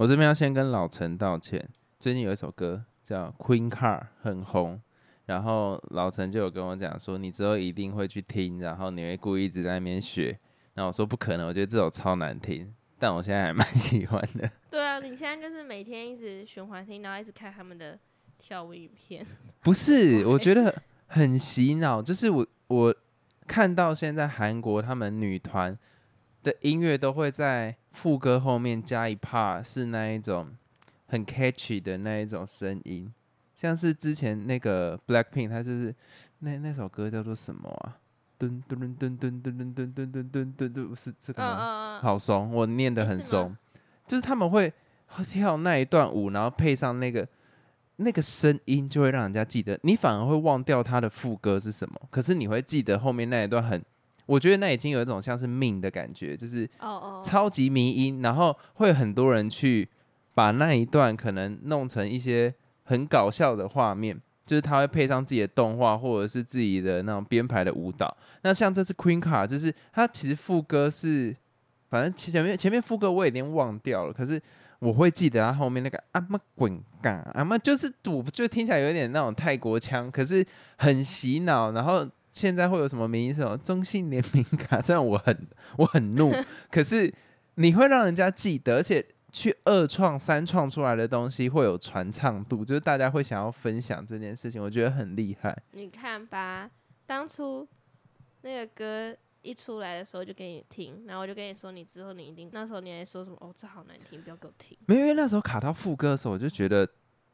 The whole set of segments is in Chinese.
我这边要先跟老陈道歉。最近有一首歌叫《Queen Car》很红，然后老陈就有跟我讲说，你之后一定会去听，然后你会故意一直在那边学。然后我说不可能，我觉得这首超难听，但我现在还蛮 喜欢的。对啊，你现在就是每天一直循环听，然后一直看他们的跳舞影片。不是，我觉得很洗脑。就是我我看到现在韩国他们女团的音乐都会在副歌后面加一 part 是那一种很 catchy 的那一种声音，像是之前那个 Blackpink，它就是那那首歌叫做什么啊？噔噔噔噔噔噔噔噔噔噔噔噔，是这个吗？好怂，我念的很怂，就是他们会跳那一段舞，然后配上那个那个声音，就会让人家记得。你反而会忘掉它的副歌是什么，可是你会记得后面那一段很，我觉得那已经有一种像是命的感觉，就是超级迷音，然后会很多人去把那一段可能弄成一些很搞笑的画面。就是他会配上自己的动画，或者是自己的那种编排的舞蹈。那像这次 Queen 卡，就是他其实副歌是，反正前面前面副歌我有点忘掉了，可是我会记得他后面那个阿妈滚嘎阿妈，就是赌，就听起来有点那种泰国腔，可是很洗脑。然后现在会有什么名什么中信联名卡，虽然我很我很怒，可是你会让人家记得，而且。去二创、三创出来的东西会有传唱度，就是大家会想要分享这件事情，我觉得很厉害。你看吧，当初那个歌一出来的时候就给你听，然后我就跟你说，你之后你一定那时候你还说什么？哦，这好难听，不要给我听。没有，因为那时候卡到副歌的时候，我就觉得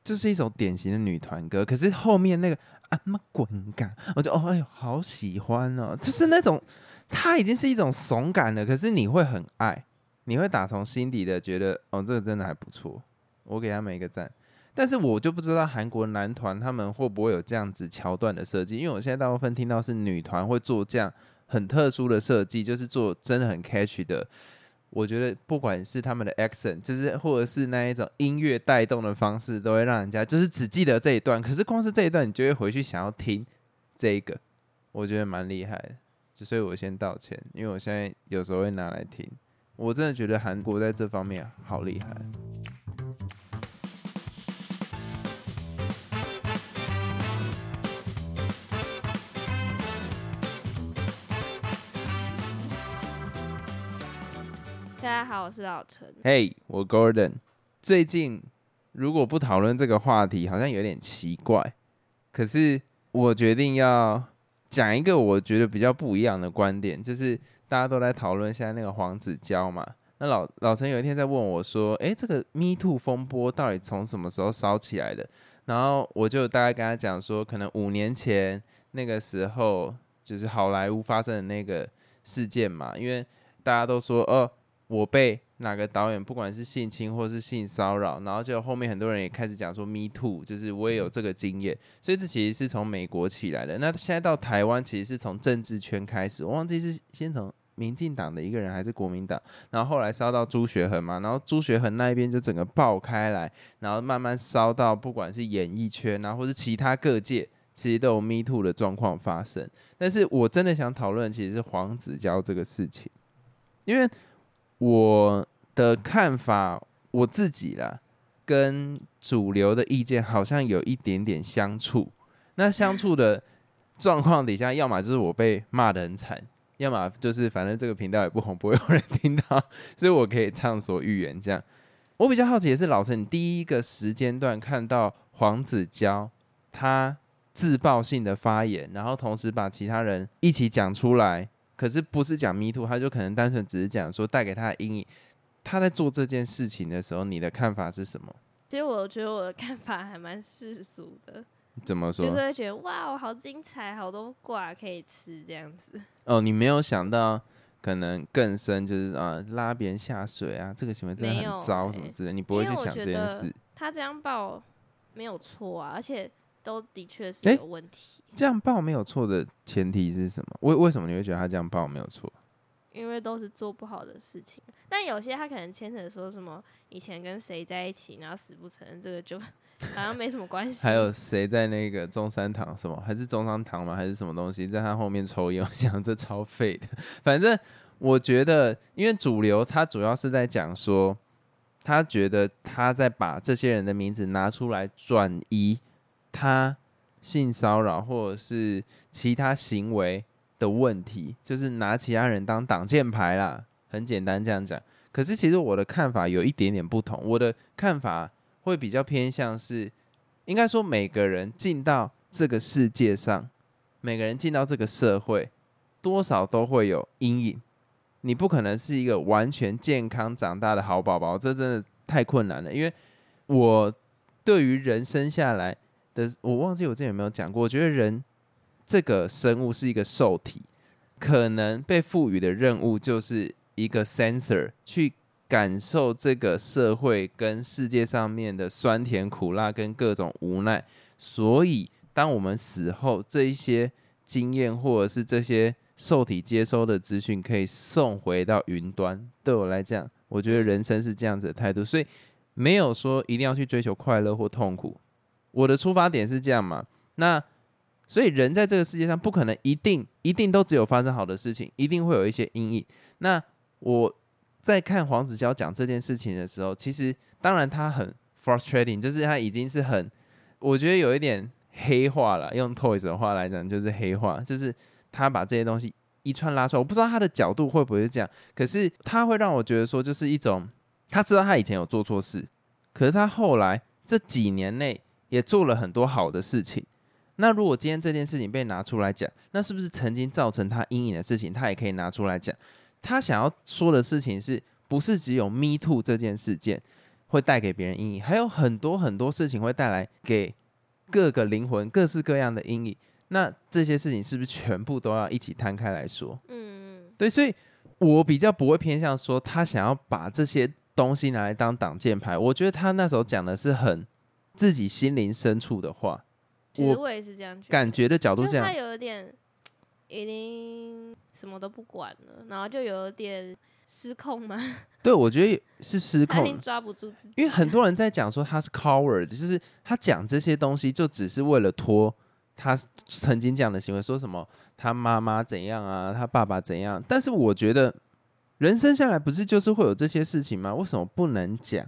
这是一首典型的女团歌。可是后面那个啊妈滚感，我就哦哎呦好喜欢哦，就是那种它已经是一种怂感了，可是你会很爱。你会打从心底的觉得，哦，这个真的还不错，我给他们一个赞。但是我就不知道韩国男团他们会不会有这样子桥段的设计，因为我现在大部分听到是女团会做这样很特殊的设计，就是做真的很 catch 的。我觉得不管是他们的 accent，就是或者是那一种音乐带动的方式，都会让人家就是只记得这一段。可是光是这一段，你就会回去想要听这一个，我觉得蛮厉害的。所以我先道歉，因为我现在有时候会拿来听。我真的觉得韩国在这方面好厉害。大家好，我是老陈。嘿，我 Gordon。最近如果不讨论这个话题，好像有点奇怪。可是我决定要讲一个我觉得比较不一样的观点，就是。大家都在讨论现在那个黄子佼嘛？那老老陈有一天在问我说：“诶，这个 Me Too 风波到底从什么时候烧起来的？”然后我就大概跟他讲说，可能五年前那个时候就是好莱坞发生的那个事件嘛，因为大家都说哦，我被哪个导演不管是性侵或是性骚扰，然后就后面很多人也开始讲说 Me Too，就是我也有这个经验，所以这其实是从美国起来的。那现在到台湾，其实是从政治圈开始，我忘记是先从。民进党的一个人还是国民党，然后后来烧到朱学恒嘛，然后朱学恒那一边就整个爆开来，然后慢慢烧到不管是演艺圈啊，或是其他各界，其实都有 Me Too 的状况发生。但是我真的想讨论，其实是黄子佼这个事情，因为我的看法，我自己啦，跟主流的意见好像有一点点相处。那相处的状况底下，要么就是我被骂的很惨。要么就是反正这个频道也不红，不会有人听到，所以我可以畅所欲言。这样，我比较好奇的是，老师，你第一个时间段看到黄子佼他自爆性的发言，然后同时把其他人一起讲出来，可是不是讲 Me Too，他就可能单纯只是讲说带给他的阴影。他在做这件事情的时候，你的看法是什么？其实我觉得我的看法还蛮世俗的。怎么说？就是会觉得哇，好精彩，好多挂可以吃这样子。哦，你没有想到可能更深，就是啊，拉别人下水啊，这个行为真的很糟什么之类，你不会去想这件事。他这样报没有错啊，而且都的确是有问题。这样报没有错的前提是什么？为为什么你会觉得他这样报没有错？因为都是做不好的事情，但有些他可能牵扯说什么以前跟谁在一起，然后死不承认，这个就。好像没什么关系。还有谁在那个中山堂什么？还是中山堂吗？还是什么东西在他后面抽烟？我想这超废的。反正我觉得，因为主流他主要是在讲说，他觉得他在把这些人的名字拿出来转移他性骚扰或者是其他行为的问题，就是拿其他人当挡箭牌啦。很简单这样讲，可是其实我的看法有一点点不同。我的看法会比较偏向是，应该说每个人进到这个世界上，每个人进到这个社会，多少都会有阴影。你不可能是一个完全健康长大的好宝宝，这真的太困难了。因为我对于人生下来的，我忘记我之前有没有讲过，我觉得人这个生物是一个受体，可能被赋予的任务就是一个 sensor 去感受这个社会跟世界上面的酸甜苦辣跟各种无奈。所以，当我们死后，这一些经验或者是这些。受体接收的资讯可以送回到云端。对我来讲，我觉得人生是这样子的态度，所以没有说一定要去追求快乐或痛苦。我的出发点是这样嘛？那所以人在这个世界上不可能一定一定都只有发生好的事情，一定会有一些阴影。那我在看黄子佼讲这件事情的时候，其实当然他很 frustrating，就是他已经是很，我觉得有一点黑化了。用 Toys 的话来讲，就是黑化，就是。他把这些东西一串拉出来，我不知道他的角度会不会是这样，可是他会让我觉得说，就是一种他知道他以前有做错事，可是他后来这几年内也做了很多好的事情。那如果今天这件事情被拿出来讲，那是不是曾经造成他阴影的事情，他也可以拿出来讲？他想要说的事情是不是只有 Me Too 这件事件会带给别人阴影，还有很多很多事情会带来给各个灵魂各式各样的阴影。那这些事情是不是全部都要一起摊开来说？嗯，对，所以我比较不会偏向说他想要把这些东西拿来当挡箭牌。我觉得他那时候讲的是很自己心灵深处的话。其实我也是这样感觉的角度，这样他有一点已经什么都不管了，然后就有点失控吗？对，我觉得是失控，抓不住自己。因为很多人在讲说他是 coward，就是他讲这些东西就只是为了拖。他曾经这样的行为，说什么他妈妈怎样啊，他爸爸怎样？但是我觉得人生下来不是就是会有这些事情吗？为什么不能讲？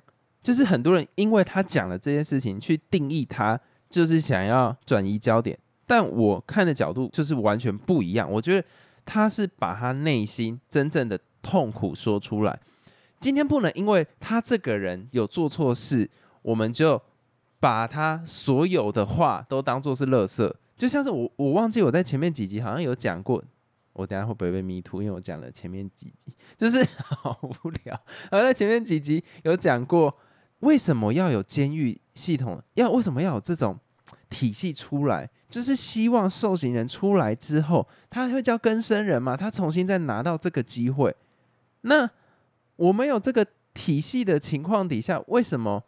就是很多人因为他讲了这件事情，去定义他，就是想要转移焦点。但我看的角度就是完全不一样。我觉得他是把他内心真正的痛苦说出来。今天不能因为他这个人有做错事，我们就。把他所有的话都当做是垃圾，就像是我我忘记我在前面几集好像有讲过，我等下会不会被迷途？因为我讲了前面几集，就是好无聊。而在前面几集有讲过，为什么要有监狱系统？要为什么要有这种体系出来？就是希望受刑人出来之后，他会叫更生人嘛？他重新再拿到这个机会。那我们有这个体系的情况底下，为什么？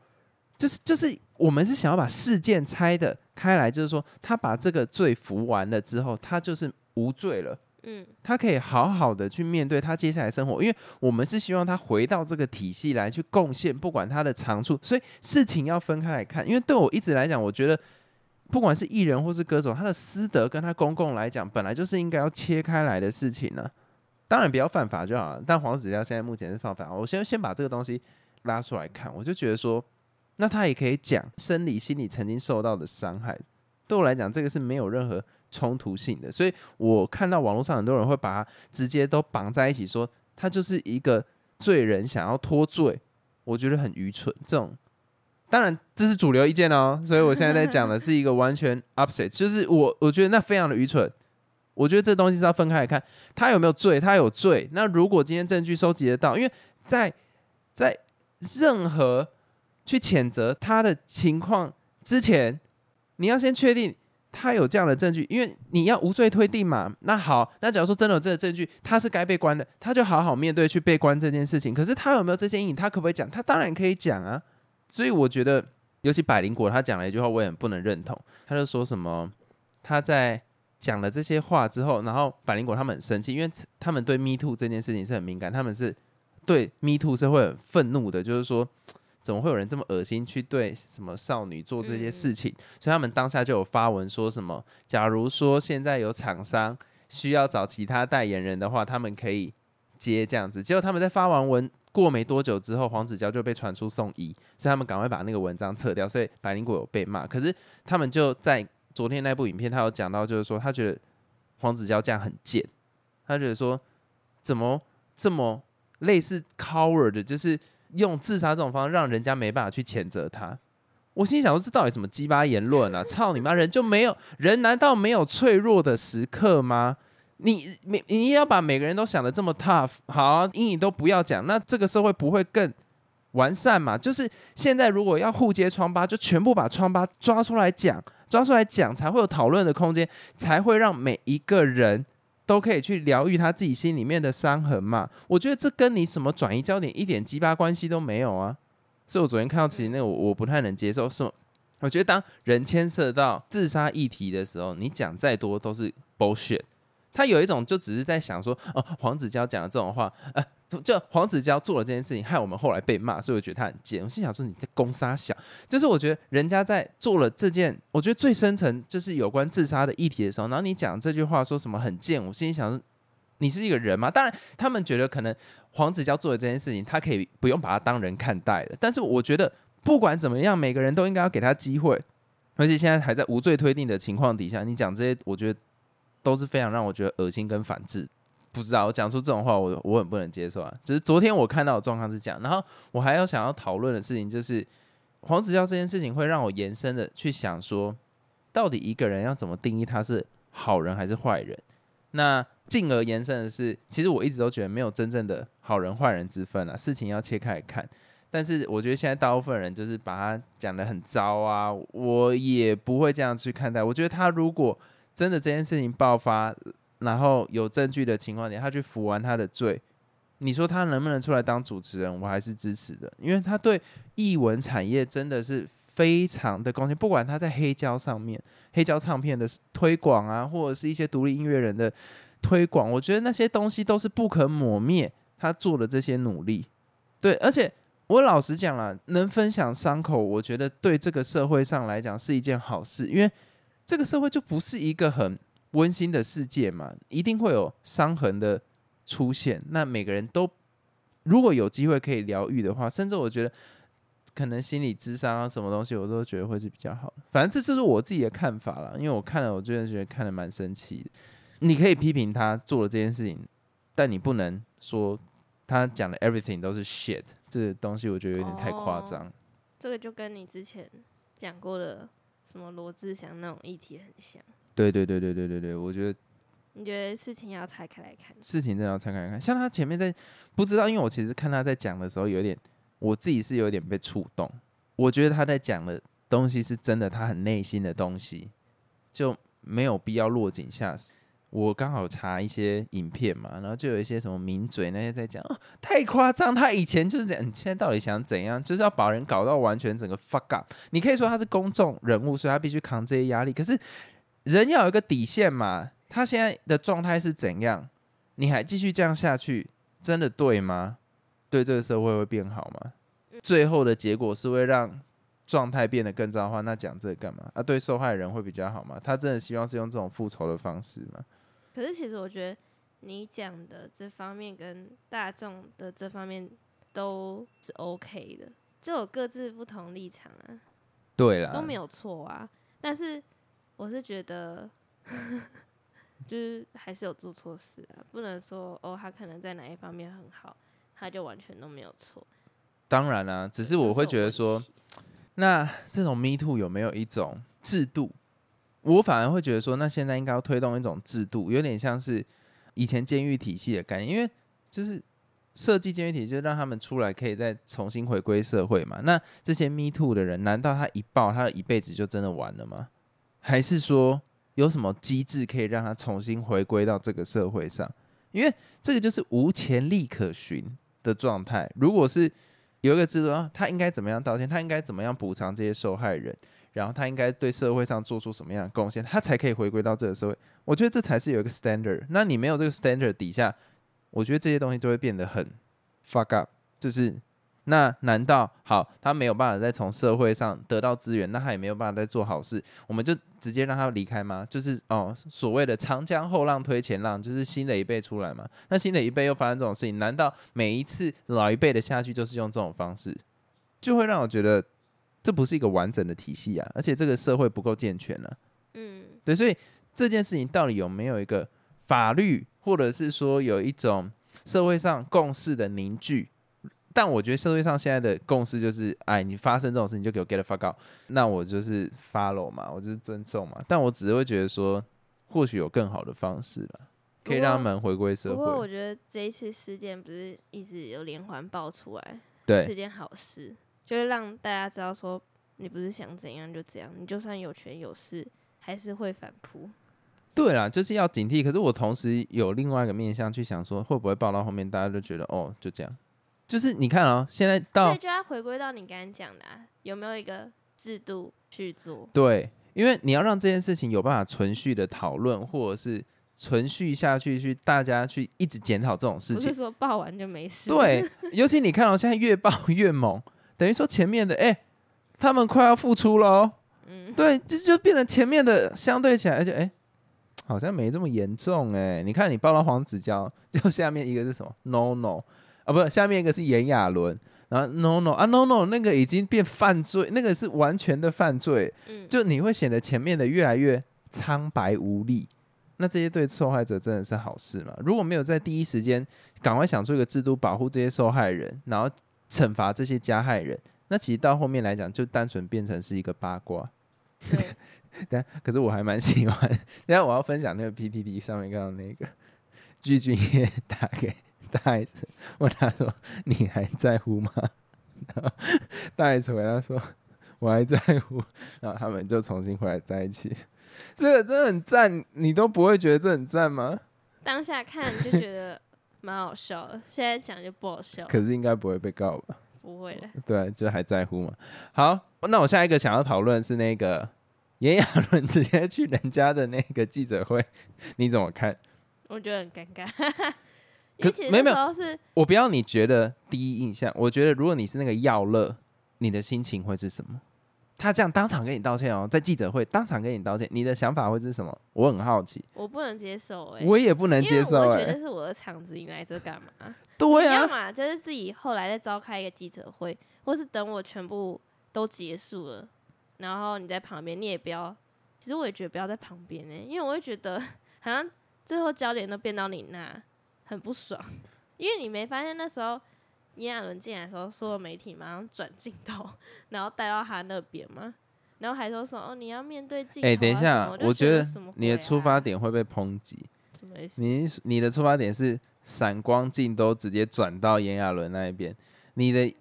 就是就是。我们是想要把事件拆的开来，就是说他把这个罪服完了之后，他就是无罪了。嗯，他可以好好的去面对他接下来生活，因为我们是希望他回到这个体系来去贡献，不管他的长处。所以事情要分开来看，因为对我一直来讲，我觉得不管是艺人或是歌手，他的私德跟他公共来讲，本来就是应该要切开来的事情呢。当然不要犯法就好了。但黄子佼现在目前是犯法，我先先把这个东西拉出来看，我就觉得说。那他也可以讲生理、心理曾经受到的伤害，对我来讲，这个是没有任何冲突性的。所以我看到网络上很多人会把它直接都绑在一起，说他就是一个罪人，想要脱罪，我觉得很愚蠢。这种当然这是主流意见哦，所以我现在在讲的是一个完全 opposite，就是我我觉得那非常的愚蠢。我觉得这东西是要分开来看，他有没有罪，他有罪。那如果今天证据收集得到，因为在在任何去谴责他的情况之前，你要先确定他有这样的证据，因为你要无罪推定嘛。那好，那假如说真的有这个证据，他是该被关的，他就好好面对去被关这件事情。可是他有没有这些阴影，他可不可以讲？他当然可以讲啊。所以我觉得，尤其百灵果他讲了一句话，我也不能认同。他就说什么他在讲了这些话之后，然后百灵果他们很生气，因为他们对 Me Too 这件事情是很敏感，他们是对 Me Too 是会很愤怒的，就是说。怎么会有人这么恶心去对什么少女做这些事情？所以他们当下就有发文说什么：假如说现在有厂商需要找其他代言人的话，他们可以接这样子。结果他们在发完文过没多久之后，黄子佼就被传出送医，所以他们赶快把那个文章撤掉。所以百灵果有被骂，可是他们就在昨天那部影片，他有讲到，就是说他觉得黄子佼这样很贱，他觉得说怎么这么类似 coward，就是用自杀这种方式让人家没办法去谴责他。我心想说，这到底什么鸡巴言论啊？操你妈！人就没有人？难道没有脆弱的时刻吗？你你你要把每个人都想的这么 tough，好，阴影都不要讲，那这个社会不会更完善嘛？就是现在如果要互揭疮疤，就全部把疮疤抓出来讲，抓出来讲，才会有讨论的空间，才会让每一个人都可以去疗愈他自己心里面的伤痕嘛。我觉得这跟你什么转移焦点一点鸡巴关系都没有啊。所以我昨天看到其实那个我我不太能接受，是我觉得当人牵涉到自杀议题的时候，你讲再多都是 bullshit。他有一种就只是在想说，哦，黄子佼讲的这种话，呃，就黄子佼做了这件事情，害我们后来被骂，所以我觉得他很贱。我心想说你在攻杀小，就是我觉得人家在做了这件，我觉得最深层就是有关自杀的议题的时候，然后你讲这句话说什么很贱，我心里想你是一个人吗？当然，他们觉得可能黄子佼做的这件事情，他可以不用把他当人看待了。但是我觉得不管怎么样，每个人都应该要给他机会，而且现在还在无罪推定的情况底下，你讲这些，我觉得。都是非常让我觉得恶心跟反智，不知道我讲出这种话，我我很不能接受啊。只是昨天我看到的状况是这样，然后我还要想要讨论的事情就是黄子佼这件事情会让我延伸的去想说，到底一个人要怎么定义他是好人还是坏人？那进而延伸的是，其实我一直都觉得没有真正的好人坏人之分啊，事情要切开来看。但是我觉得现在大部分人就是把他讲的很糟啊，我也不会这样去看待。我觉得他如果真的这件事情爆发，然后有证据的情况下，他去服完他的罪，你说他能不能出来当主持人？我还是支持的，因为他对艺文产业真的是非常的贡献。不管他在黑胶上面、黑胶唱片的推广啊，或者是一些独立音乐人的推广，我觉得那些东西都是不可磨灭。他做的这些努力，对，而且我老实讲了，能分享伤口，我觉得对这个社会上来讲是一件好事，因为。这个社会就不是一个很温馨的世界嘛，一定会有伤痕的出现。那每个人都如果有机会可以疗愈的话，甚至我觉得可能心理智商啊什么东西，我都觉得会是比较好的。反正这就是我自己的看法了，因为我看了，我真的觉得看的蛮生气的。你可以批评他做了这件事情，但你不能说他讲的 everything 都是 shit。这东西我觉得有点太夸张。这个就跟你之前讲过的。什么罗志祥那种议题很像，对对对对对对对，我觉得，你觉得事情要拆开来看，事情真的要拆开来看。像他前面在不知道，因为我其实看他在讲的时候，有点我自己是有点被触动。我觉得他在讲的东西是真的，他很内心的东西，就没有必要落井下石。我刚好查一些影片嘛，然后就有一些什么名嘴那些在讲，哦太夸张。他以前就是这样，你现在到底想怎样？就是要把人搞到完全整个 fuck up。你可以说他是公众人物，所以他必须扛这些压力。可是人要有一个底线嘛。他现在的状态是怎样？你还继续这样下去，真的对吗？对这个社会会变好吗？最后的结果是会让状态变得更糟的话，那讲这干嘛？啊，对受害人会比较好吗？他真的希望是用这种复仇的方式吗？可是其实我觉得你讲的这方面跟大众的这方面都是 OK 的，就有各自不同立场啊。对了，都没有错啊。但是我是觉得，就是还是有做错事啊，不能说哦，他可能在哪一方面很好，他就完全都没有错。当然啦，只是我会觉得说，那这种 Me Too 有没有一种制度？我反而会觉得说，那现在应该要推动一种制度，有点像是以前监狱体系的概念，因为就是设计监狱体系，就让他们出来可以再重新回归社会嘛。那这些 Me Too 的人，难道他一爆，他的一辈子就真的完了吗？还是说有什么机制可以让他重新回归到这个社会上？因为这个就是无潜力可循的状态。如果是有一个制度，他应该怎么样道歉？他应该怎么样补偿这些受害人？然后他应该对社会上做出什么样的贡献，他才可以回归到这个社会？我觉得这才是有一个 standard。那你没有这个 standard 底下，我觉得这些东西就会变得很 fuck up，就是那难道好他没有办法再从社会上得到资源，那他也没有办法再做好事，我们就直接让他离开吗？就是哦，所谓的长江后浪推前浪，就是新的一辈出来嘛。那新的一辈又发生这种事情，难道每一次老一辈的下去就是用这种方式，就会让我觉得这不是一个完整的体系啊，而且这个社会不够健全呢、嗯，对，所以这件事情到底有没有一个法律，或者是说有一种社会上共识的凝聚？但我觉得社会上现在的共识就是，哎，你发生这种事情就给我 get the fuck out，那我就是 follow 嘛，我就是尊重嘛。但我只是会觉得说，或许有更好的方式了，可以让他们回归社会不过我。觉得这一次事件不是一直有连环爆出来，对是件好事，就是让大家知道说，你不是想怎样就怎样，你就算有权有势，还是会反扑。对啦，就是要警惕。可是我同时有另外一个面向去想说，会不会爆到后面大家都觉得哦，就这样。就是你看啊、现在到所到以就要回归到你刚刚讲的、啊，有没有一个制度去做？对，因为你要让这件事情有办法存续的讨论，或者是存续下去，去大家去一直检讨这种事情不是。说报完就没事。，对，尤其你看到、现在越报越猛，等于说前面的哎、他们快要复出了哦。嗯，对，这就变成前面的相对起来，而且哎、好像没这么严重哎。你看你报到黄子佼，就下面一个是什么？No No 啊，不是，下面一个是炎亚纶，然后 No No 啊 No No 那个已经变犯罪，那个是完全的犯罪，嗯，就你会显得前面的越来越苍白无力。那这些对受害者真的是好事吗？如果没有在第一时间赶快想出一个制度保护这些受害人，然后惩罚这些加害人，那其实到后面来讲，就单纯变成是一个八卦。对，但可是我还蛮喜欢。等一下我要分享那个 PPT 上面看到那个 具俊晔打给大 S，问他说：“你还在乎吗？” 然后大 S 回答说：“我还在乎。”然后他们就重新回来在一起。这个真的很赞，你都不会觉得这很赞吗？当下看就觉得蛮好笑的，现在讲就不好笑，可是应该不会被告吧？不会的。对，就还在乎嘛。好，那我下一个想要讨论是那个炎亚纶直接去人家的那个记者会，你怎么看？我觉得很尴尬，因为其实没有没有那时候是我不要你觉得第一印象，我觉得如果你是那个耀乐，你的心情会是什么？他这样当场跟你道歉哦，在记者会当场跟你道歉，你的想法会是什么？我很好奇，我不能接受哎、我也不能接受哎、我觉得是我的场子，你来这干嘛？对啊，要嘛就是自己后来再召开一个记者会，或是等我全部都结束了，然后你在旁边，你也不要。其实我也觉得不要在旁边呢、因为我会觉得好像最后焦点都变到你那，很不爽。因为你没发现那时候炎亚纶进来的时候，所有媒体马上转镜头，然后带到他那边嘛，然后还说说哦你要面对镜头、啊。哎、等一下，我觉得你的出发啊点会被抨击。什么意思？你你的出发点是闪光镜都直接转到炎亚纶那一边，你的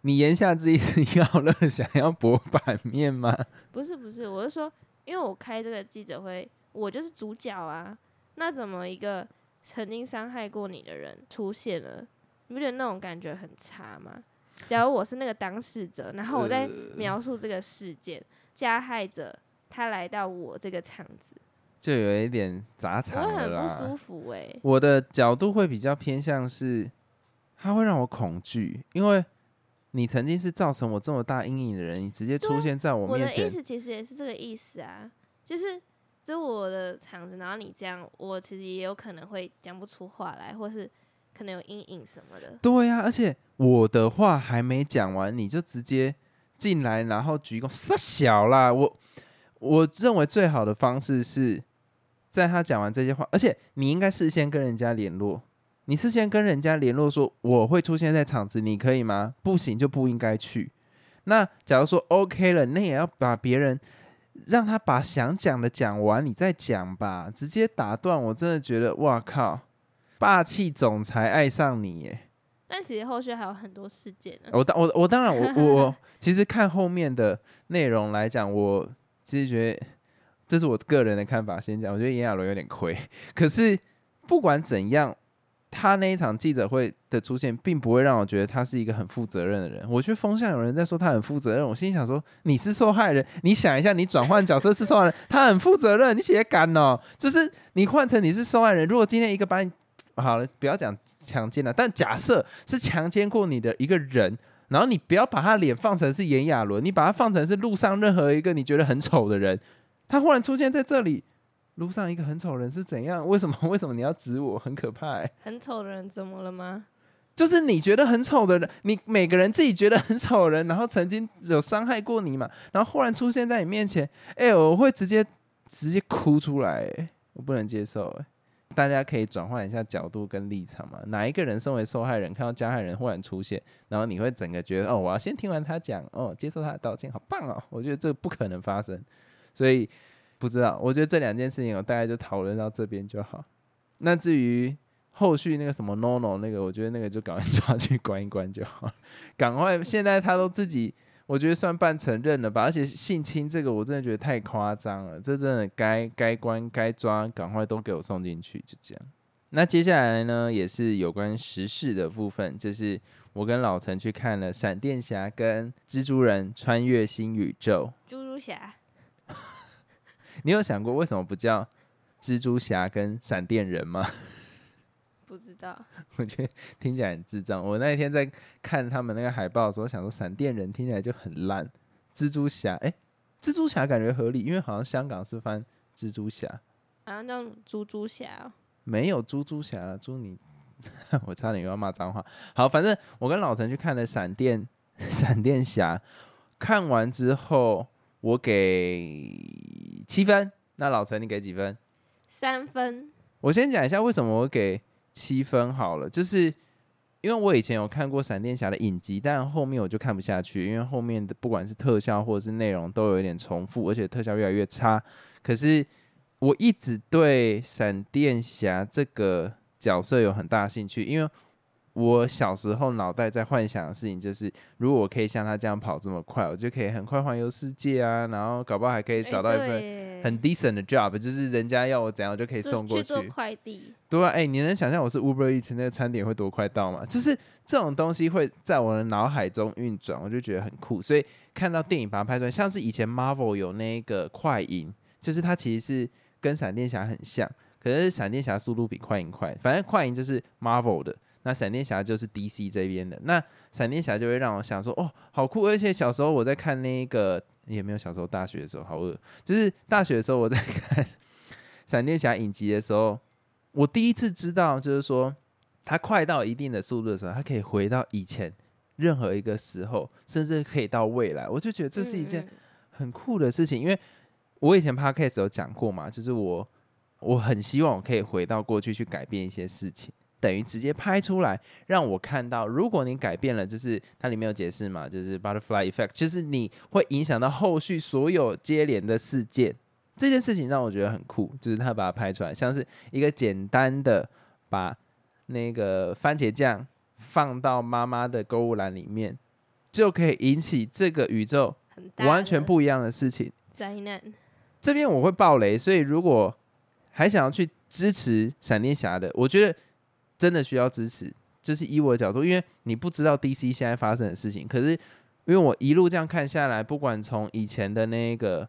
你言下之意是 要乐想要博版面吗？不是不是，我是说，因为我开这个记者会，我就是主角啊。那怎么一个曾经伤害过你的人出现了，你不觉得那种感觉很差吗？假如我是那个当事者，然后我在描述这个事件，加害者他来到我这个场子，就有一点砸我场了会很不。舒服哎、我的角度会比较偏向是，他会让我恐惧，因为你曾经是造成我这么大阴影的人，你直接出现在我面前，我的意思其实也是这个意思啊，就是就我的场子，然后你这样，我其实也有可能会讲不出话来，或是可能有阴影什么的。对呀、而且我的话还没讲完，你就直接进来，然后鞠躬，傻小啦！我我认为最好的方式是在他讲完这些话，而且你应该事先跟人家联络，你事先跟人家联络说我会出现在场子，你可以吗？不行就不应该去。那假如说 OK 了，那也要把别人让他把想讲的讲完，你再讲吧。直接打断，我真的觉得哇靠，霸气总裁爱上你耶！但其实后续还有很多事件呢。我当我我当然我 我我其实看后面的内容来讲，我其实觉得这是我个人的看法。先讲，我觉得炎亚纶有点亏，可是不管怎样，他那一场记者会的出现，并不会让我觉得他是一个很负责任的人。我觉得风向有人在说他很负责任，我心里想说，你是受害人，你想一下，你转换角色是受害人，他很负责任，你写敢哦，就是你换成你是受害人，如果今天一个把你好了，不要讲强奸了，但假设是强奸过你的一个人，然后你不要把他脸放成是炎亚纶，你把他放成是路上任何一个你觉得很丑的人，他忽然出现在这里，路上一个很丑人是怎样？为什么？为什么你要指我？很可怕、欸。很丑的人怎么了吗？就是你觉得很丑的人，你每个人自己觉得很丑的人，然后曾经有伤害过你嘛，然后忽然出现在你面前，哎、我会直接直接哭出来、欸，我不能接受、欸。大家可以转换一下角度跟立场嘛，哪一个人身为受害人，看到加害人忽然出现，然后你会整个觉得哦，我要先听完他讲，哦，接受他的道歉，好棒哦，我觉得这不可能发生，所以不知道，我觉得这两件事情我大概就讨论到这边就好。那至于后续那个什么 no no 那个，我觉得那个就赶快抓去关一关就好。赶快，现在他都自己，我觉得算半承认了吧。而且性侵这个，我真的觉得太夸张了，这真的该该关该抓，赶快都给我送进去，就这样。那接下来呢，也是有关时事的部分，就是我跟老陈去看了《闪电侠》跟《蜘蛛人穿越新宇宙》。猪猪侠你有想过为什么不叫蜘蛛侠跟闪电人吗？不知道，我觉得听起来很智障。我那一天在看他们那个海报的时候，想说闪电人听起来就很烂，蜘蛛侠，哎、蜘蛛侠感觉合理，因为好像香港是翻蜘蛛侠，好像叫猪猪侠哦、没有猪猪侠了。猪你，我差点又要骂脏话。好，反正我跟老陈去看了闪电 闪电侠，看完之后我给七分，那老陈你给几分？三分，我先讲一下为什么我给七分好了，就是因为我以前有看过闪电侠的影集，但后面我就看不下去，因为后面的不管是特效或者是内容都有一点重复，而且特效越来越差。可是我一直对闪电侠这个角色有很大兴趣，因为我小时候脑袋在幻想的事情就是，如果我可以像他这样跑这么快，我就可以很快环游世界啊，然后搞不好还可以哎找到一份很 decent 的 job，就是人家要我怎样我就可以送过去做快递，对啊，哎、你能想象我是 Uber Eats 那个餐点会多快到吗？就是这种东西会在我的脑海中运转，我就觉得很酷。所以看到电影把它拍出来，像是以前 Marvel 有那个快银，就是它其实是跟闪电侠很像，可是闪电侠速度比快银快。反正快银就是 Marvel 的，那闪电侠就是 DC 这边的。那闪电侠就会让我想说，哦，好酷！而且小时候我在看那个，也没有小时候，大学的时候好饿，就是大学的时候我在看闪电侠影集的时候。我第一次知道，就是说，它快到一定的速度的时候，它可以回到以前任何一个时候，甚至可以到未来。我就觉得这是一件嗯很酷的事情，因为我以前 podcast 有讲过嘛，就是我我很希望我可以回到过去去改变一些事情，等于直接拍出来让我看到，如果你改变了，就是它里面有解释嘛，就是 butterfly effect，就是你会影响到后续所有接连的事件。这件事情让我觉得很酷，就是他把它拍出来，像是一个简单的把那个番茄酱放到妈妈的购物篮里面，就可以引起这个宇宙完全不一样的事情。灾难，这边我会爆雷，所以如果还想要去支持闪电侠的，我觉得真的需要支持。就是以我的角度，因为你不知道 DC 现在发生的事情，可是因为我一路这样看下来，不管从以前的那个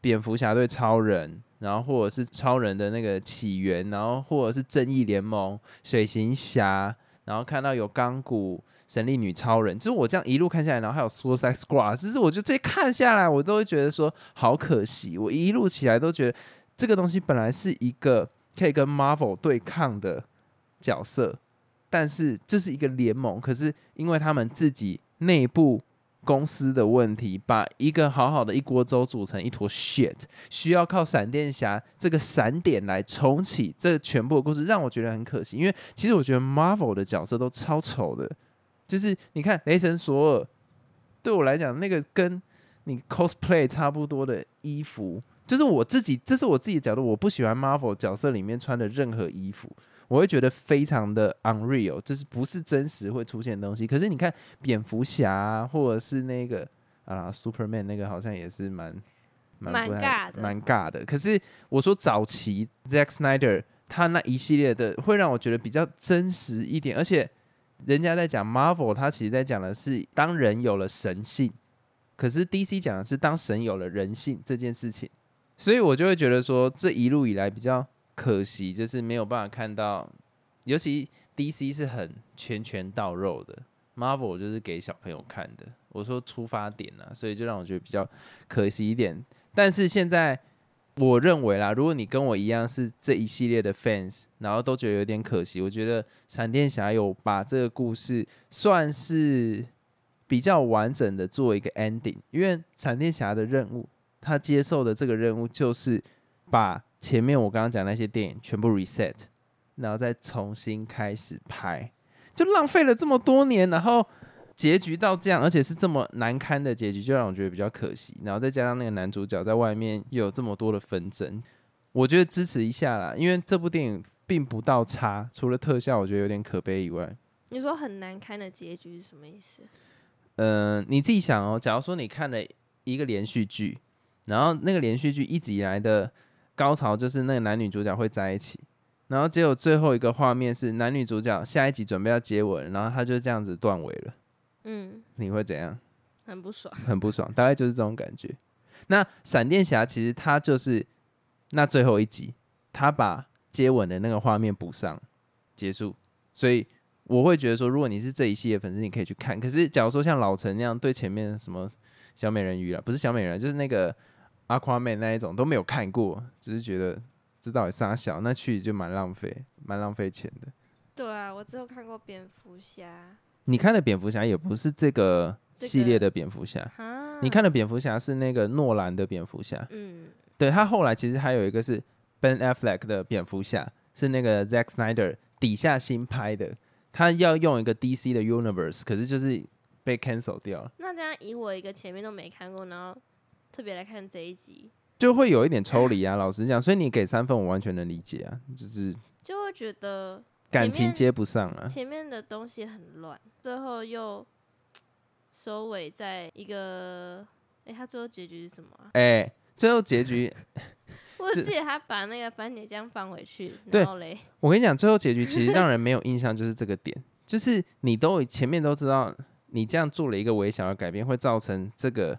蝙蝠侠对超人，然后或者是超人的那个起源，然后或者是正义联盟、水行侠，然后看到有钢骨、神力女超人，就是我这样一路看下来，然后还有 Suicide Squad，就是我就这些看下来，我都会觉得说好可惜。我一路起来都觉得这个东西本来是一个可以跟 Marvel 对抗的角色，但是这是一个联盟，可是因为他们自己内部公司的问题，把一个好好的一锅粥煮成一坨 shit，需要靠闪电侠这个闪点来重启这全部的故事，让我觉得很可惜。因为其实我觉得 Marvel 的角色都超丑的，就是你看雷神索尔，对我来讲那个跟你 cosplay 差不多的衣服，就是我自己，这是我自己的角度，我不喜欢 Marvel 角色里面穿的任何衣服。我会觉得非常的 unreal，就是不是真实会出现的东西。可是你看蝙蝠侠、啊、或者是那个啊 Superman 那个好像也是蛮蛮不太尬的蛮尬的。可是我说早期 Zack Snyder 他那一系列的会让我觉得比较真实一点，而且人家在讲 Marvel，他其实在讲的是当人有了神性，可是 DC 讲的是当神有了人性这件事情。所以我就会觉得说，这一路以来比较可惜，就是没有办法看到，尤其 DC 是很拳拳到肉的，Marvel 就是给小朋友看的。我说出发点啊，所以就让我觉得比较可惜一点。但是现在我认为啦，如果你跟我一样是这一系列的 fans，然后都觉得有点可惜，我觉得闪电侠有把这个故事算是比较完整的做一个 ending，因为闪电侠的任务，他接受的这个任务就是把前面我刚刚讲那些电影全部 reset，然后再重新开始拍，就浪费了这么多年，然后。结局到这样，而且是这么难堪的结局，就让我觉得比较可惜。然后再加上那个男主角在外面又有这么多的纷争，我觉得支持一下啦。因为这部电影并不到差，除了特效我觉得有点可悲以外，你说很难堪的结局是什么意思？嗯，你自己想哦。假如说你看了一个连续剧，然后那个连续剧一直以来的高潮就是那个男女主角会在一起，然后结果最后一个画面是男女主角下一集准备要接吻，然后他就这样子断尾了。嗯，你会怎样？很不爽，很不爽，大概就是这种感觉。那闪电侠其实他就是那最后一集，他把接吻的那个画面补上，结束。所以我会觉得说，如果你是这一系列粉丝，你可以去看。可是假如说像老陈那样，对前面什么小美人鱼啊，不是小美人，就是那个阿夸妹那一种都没有看过，只是觉得知道傻小，那去就蛮浪费，蛮浪费钱的。对啊，我只有看过蝙蝠侠。你看的蝙蝠侠也不是这个系列的蝙蝠侠，你看的蝙蝠侠是那个诺兰的蝙蝠侠。嗯，对他后来其实还有一个是 Ben Affleck 的蝙蝠侠，是那个 Zack Snyder 底下新拍的，他要用一个 DC 的 Universe，可是就是被 cancel 掉了。那这样以我一个前面都没看过，然后特别来看这一集，就会有一点抽离啊。老实讲，所以你给三分，我完全能理解啊，就是就会觉得。感情接不上啊，前面的东西很乱，最后又收尾在一个，哎，他最后结局是什么？哎，最后结局，我记得他把那个番茄酱放回去，然后嘞，我跟你讲，最后结局其实让人没有印象，就是这个点，就是你都前面都知道，你这样做了一个微小的改变，会造成这个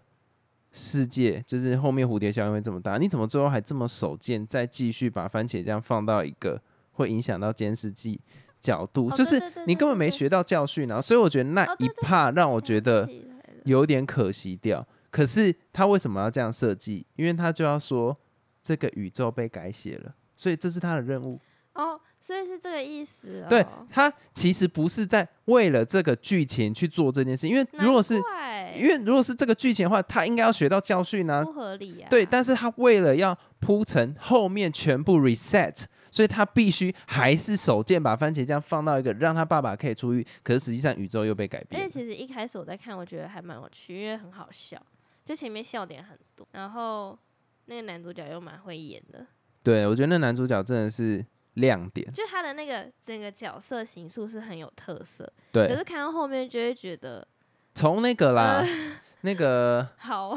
世界，就是后面蝴蝶效应会这么大，你怎么最后还这么手贱，再继续把番茄酱放到一个？会影响到监视器角度，就是你根本没学到教训啊！所以我觉得那一怕让我觉得有点可惜掉。可是他为什么要这样设计？因为他就要说这个宇宙被改写了，所以这是他的任务。哦，所以是这个意思。对他其实不是在为了这个剧情去做这件事，因为如果是因为如果是这个剧情的话，他应该要学到教训呢，不合理啊。对，但是他为了要铺成后面全部 reset。所以他必须还是手贱把番茄酱放到一个让他爸爸可以出狱，可是实际上宇宙又被改变。而且其实一开始我在看，我觉得还蛮有趣，因为很好笑，就前面笑点很多，然后那个男主角又蛮会演的。对，我觉得那男主角真的是亮点，就他的那个整个角色形塑是很有特色。对，可是看到后面就会觉得，从那个啦，那个 好，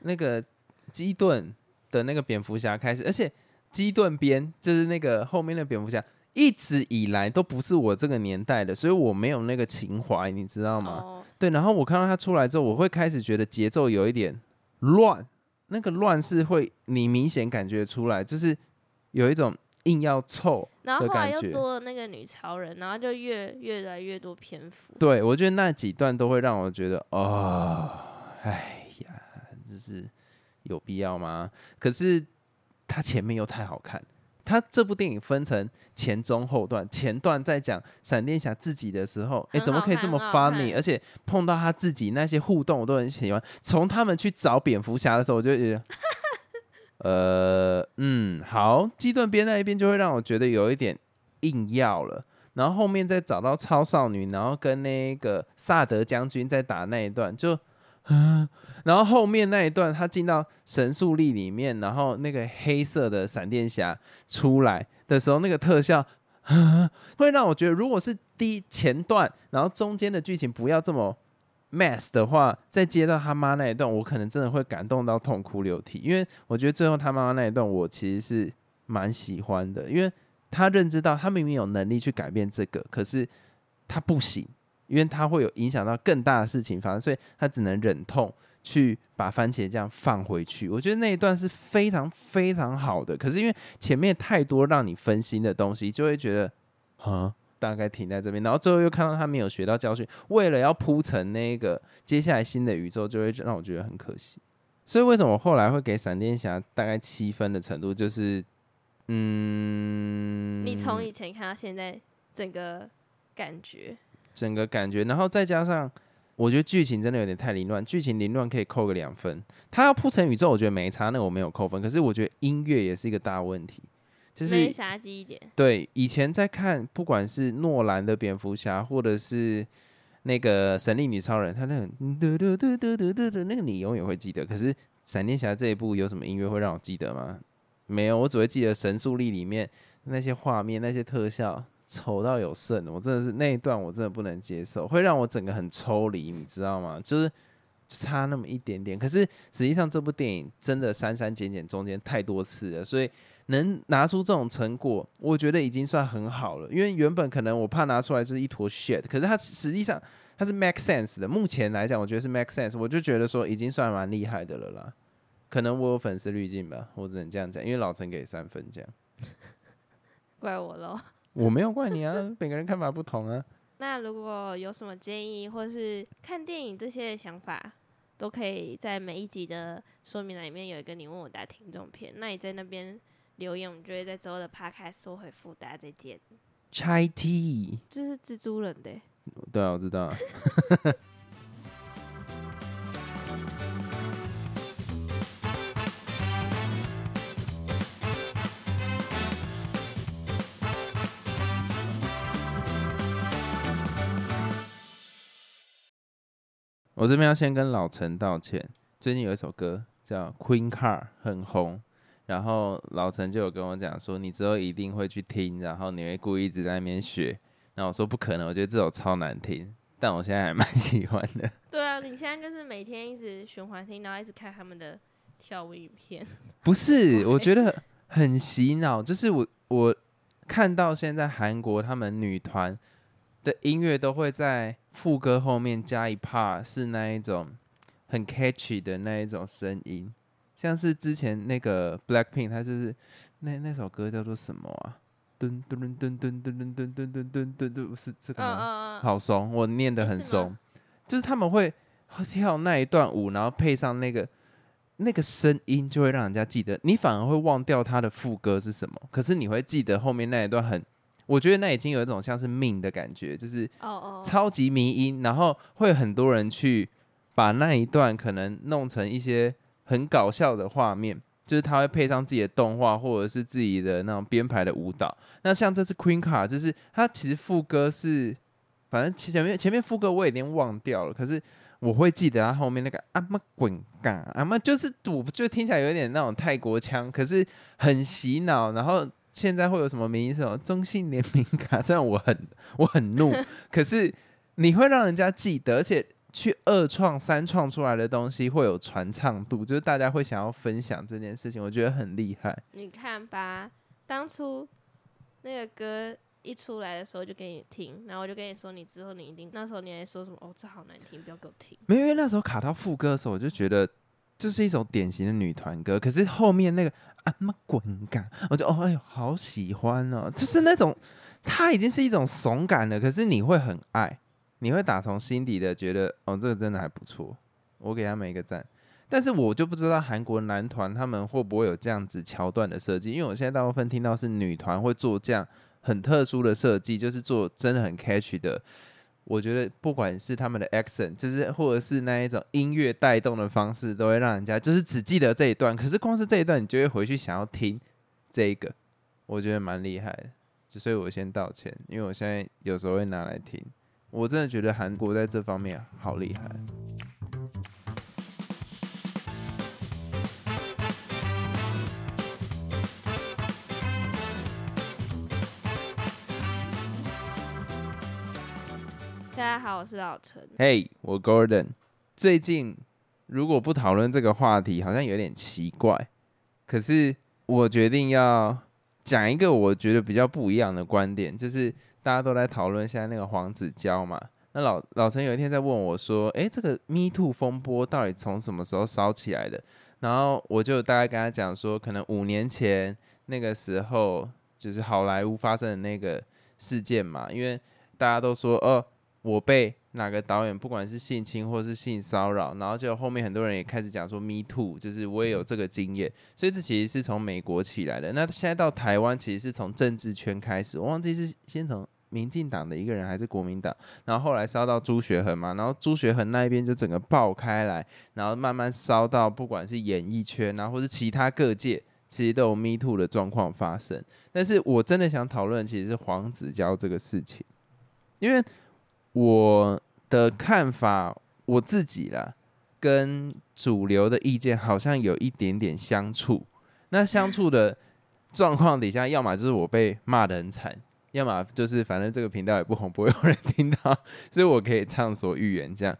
那个基顿的那个蝙蝠侠开始，而且。基顿边就是那个后面的蝙蝠侠，一直以来都不是我这个年代的，所以我没有那个情怀，你知道吗？对，然后我看到他出来之后，我会开始觉得节奏有一点乱，那个乱是会你明显感觉出来，就是有一种硬要凑，然后后来又多了那个女超人，然后就越越来越多篇幅。对，我觉得那几段都会让我觉得，哦，哎呀，就是有必要吗？可是。它前面又太好看，它这部电影分成前中后段，前段在讲闪电侠自己的时候，哎，怎么可以这么 funny？而且碰到他自己那些互动，我都很喜欢。从他们去找蝙蝠侠的时候，我就觉得，呃，嗯，好，基顿边那一边就会让我觉得有一点硬要了。然后后面再找到超少女，然后跟那个萨德将军在打那一段，就。然后后面那一段，他进到神速力里面，然后那个黑色的闪电侠出来的时候，那个特效 会让我觉得，如果是第前段，然后中间的剧情不要这么 mess 的话，再接到他妈那一段，我可能真的会感动到痛哭流涕。因为我觉得最后他妈妈那一段，我其实是蛮喜欢的，因为他认知到他明明有能力去改变这个，可是他不行。因为他会有影响到更大的事情发生，所以他只能忍痛去把番茄酱放回去。我觉得那一段是非常非常好的，可是因为前面太多让你分心的东西，就会觉得啊，大概停在这边，然后最后又看到他没有学到教训，为了要铺成那个接下来新的宇宙，就会让我觉得很可惜。所以为什么我后来会给闪电侠大概七分的程度，就是嗯，你从以前看到现在整个感觉，整个感觉，然后再加上。我觉得剧情真的有点太凌乱，剧情凌乱可以扣个两分。他要铺成宇宙，我觉得没差，那我没有扣分。可是我觉得音乐也是一个大问题，就是杀机一点。对，以前在看，不管是诺兰的蝙蝠侠，或者是那个神力女超人，他那个嘟嘟嘟嘟嘟嘟嘟，那个你永远会记得。可是闪电侠这一部有什么音乐会让我记得吗？没有，我只会记得神速力里面那些画面、那些特效。丑到有剩，我真的是那一段我真的不能接受，会让我整个很抽离，你知道吗？就是差那么一点点，可是实际上这部电影真的删删减减中间太多次了，所以能拿出这种成果，我觉得已经算很好了。因为原本可能我怕拿出来就是一坨 shit，可是它实际上它是 make sense 的。目前来讲，我觉得是 make sense，我就觉得说已经算蛮厉害的了啦。可能我有粉丝滤镜吧，我只能这样讲，因为老陈给三分这样，怪我喽。我没有怪你啊，每个人看法不同啊。那如果有什么建议，或是看电影这些想法，都可以在每一集的说明栏里面有一个你问我答听众片。那你在那边留言，我们就会在之后的 podcast 收回复。大家再见。Chai tea，这是蜘蛛人的。对啊，我知道。我这边要先跟老陈道歉。最近有一首歌叫《Queen Car》很红，然后老陈就有跟我讲说，你之后一定会去听，然后你会故意一直在那边学。然后我说不可能，我觉得这首超难听，但我现在还蛮 喜欢的。对啊，你现在就是每天一直循环听，然后一直看他们的跳舞影片。不是，我觉得很洗脑。就是我我看到现在韩国他们女团。的音乐都会在副歌后面加一 part，是那一种很 catchy 的那一种声音，像是之前那个 Blackpink，它就是那那首歌叫做什么啊？噔噔噔噔噔噔噔噔噔噔噔噔噔，是这个吗？好怂，我念的很怂，就是他们会跳那一段舞，然后配上那个那个声音，就会让人家记得，你反而会忘掉他的副歌是什么，可是你会记得后面那一段很。我觉得那已经有一种像是命的感觉，就是超级迷音，然后会很多人去把那一段可能弄成一些很搞笑的画面，就是他会配上自己的动画或者是自己的那种编排的舞蹈。那像这次 Queen 卡，就是他其实副歌是，反正前面前面副歌我有点忘掉了，可是我会记得他后面那个阿妈滚嘎阿妈，就是我就听起来有点那种泰国腔，可是很洗脑，然后。现在会有什么名义什么中信联名卡？虽然我很我很怒，可是你会让人家记得，而且去二创三创出来的东西会有传唱度，就是大家会想要分享这件事情，我觉得很厉害。你看吧，当初那个歌一出来的时候就给你听，然后我就跟你说，你之后你一定那时候你还说什么？哦，这好难听，不要给我听。没有，因为那时候卡到副歌的时候，我就觉得。这是一首典型的女团歌，可是后面那个啊妈滚感，我就哦哎呦好喜欢哦，就是那种它已经是一种怂感了，可是你会很爱，你会打从心底的觉得哦这个真的还不错，我给他们一个赞。但是我就不知道韩国男团他们会不会有这样子桥段的设计，因为我现在大部分听到是女团会做这样很特殊的设计，就是做真的很 catch 的。我觉得不管是他们的 accent，就是或者是那一种音乐带动的方式，都会让人家就是只记得这一段。可是光是这一段，你就会回去想要听这个，我觉得蛮厉害的。所以我先道歉，因为我现在有时候会拿来听。我真的觉得韩国在这方面好厉害。大家好，我是老陈。Hey，我 Gordon。最近如果不讨论这个话题，好像有点奇怪。可是我决定要讲一个我觉得比较不一样的观点，就是大家都在讨论现在那个黄子佼嘛。那老老陈有一天在问我说：“诶，这个 Me Too 风波到底从什么时候烧起来的？”然后我就大概跟他讲说，可能五年前那个时候，就是好莱坞发生的那个。事件嘛，因为大家都说，哦，我被哪个导演不管是性侵或是性骚扰，然后就后面很多人也开始讲说 “me too”，就是我也有这个经验，所以这其实是从美国起来的。那现在到台湾，其实是从政治圈开始，我忘记是先从民进党的一个人还是国民党，然后后来烧到朱学恒嘛，然后朱学恒那一边就整个爆开来，然后慢慢烧到不管是演艺圈啊，或是其他各界。其实都有 me too 的状况发生，但是我真的想讨论其实是黄子佼这个事情，因为我的看法，我自己啦，跟主流的意见好像有一点点相处。那相处的状况底下，要么就是我被骂的很惨，要么就是反正这个频道也不红，不会有人听到，所以我可以畅所欲言。这样，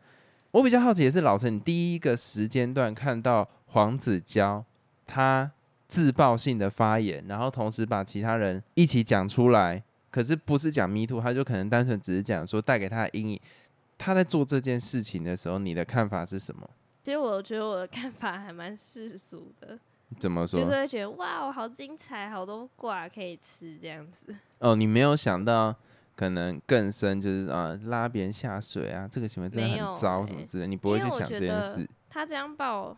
我比较好奇的是，老陈，你第一个时间段看到黄子佼他。自爆性的发言，然后同时把其他人一起讲出来，可是不是讲 me too，他就可能单纯只是讲说带给他的阴影。他在做这件事情的时候，你的看法是什么？其实我觉得我的看法还蛮世俗的。怎么说？就是会觉得哇，好精彩，好多挂可以吃这样子。哦，你没有想到可能更深，就是啊拉别人下水啊，这个行为真的很糟什么之类，你不会去想这件事。他这样报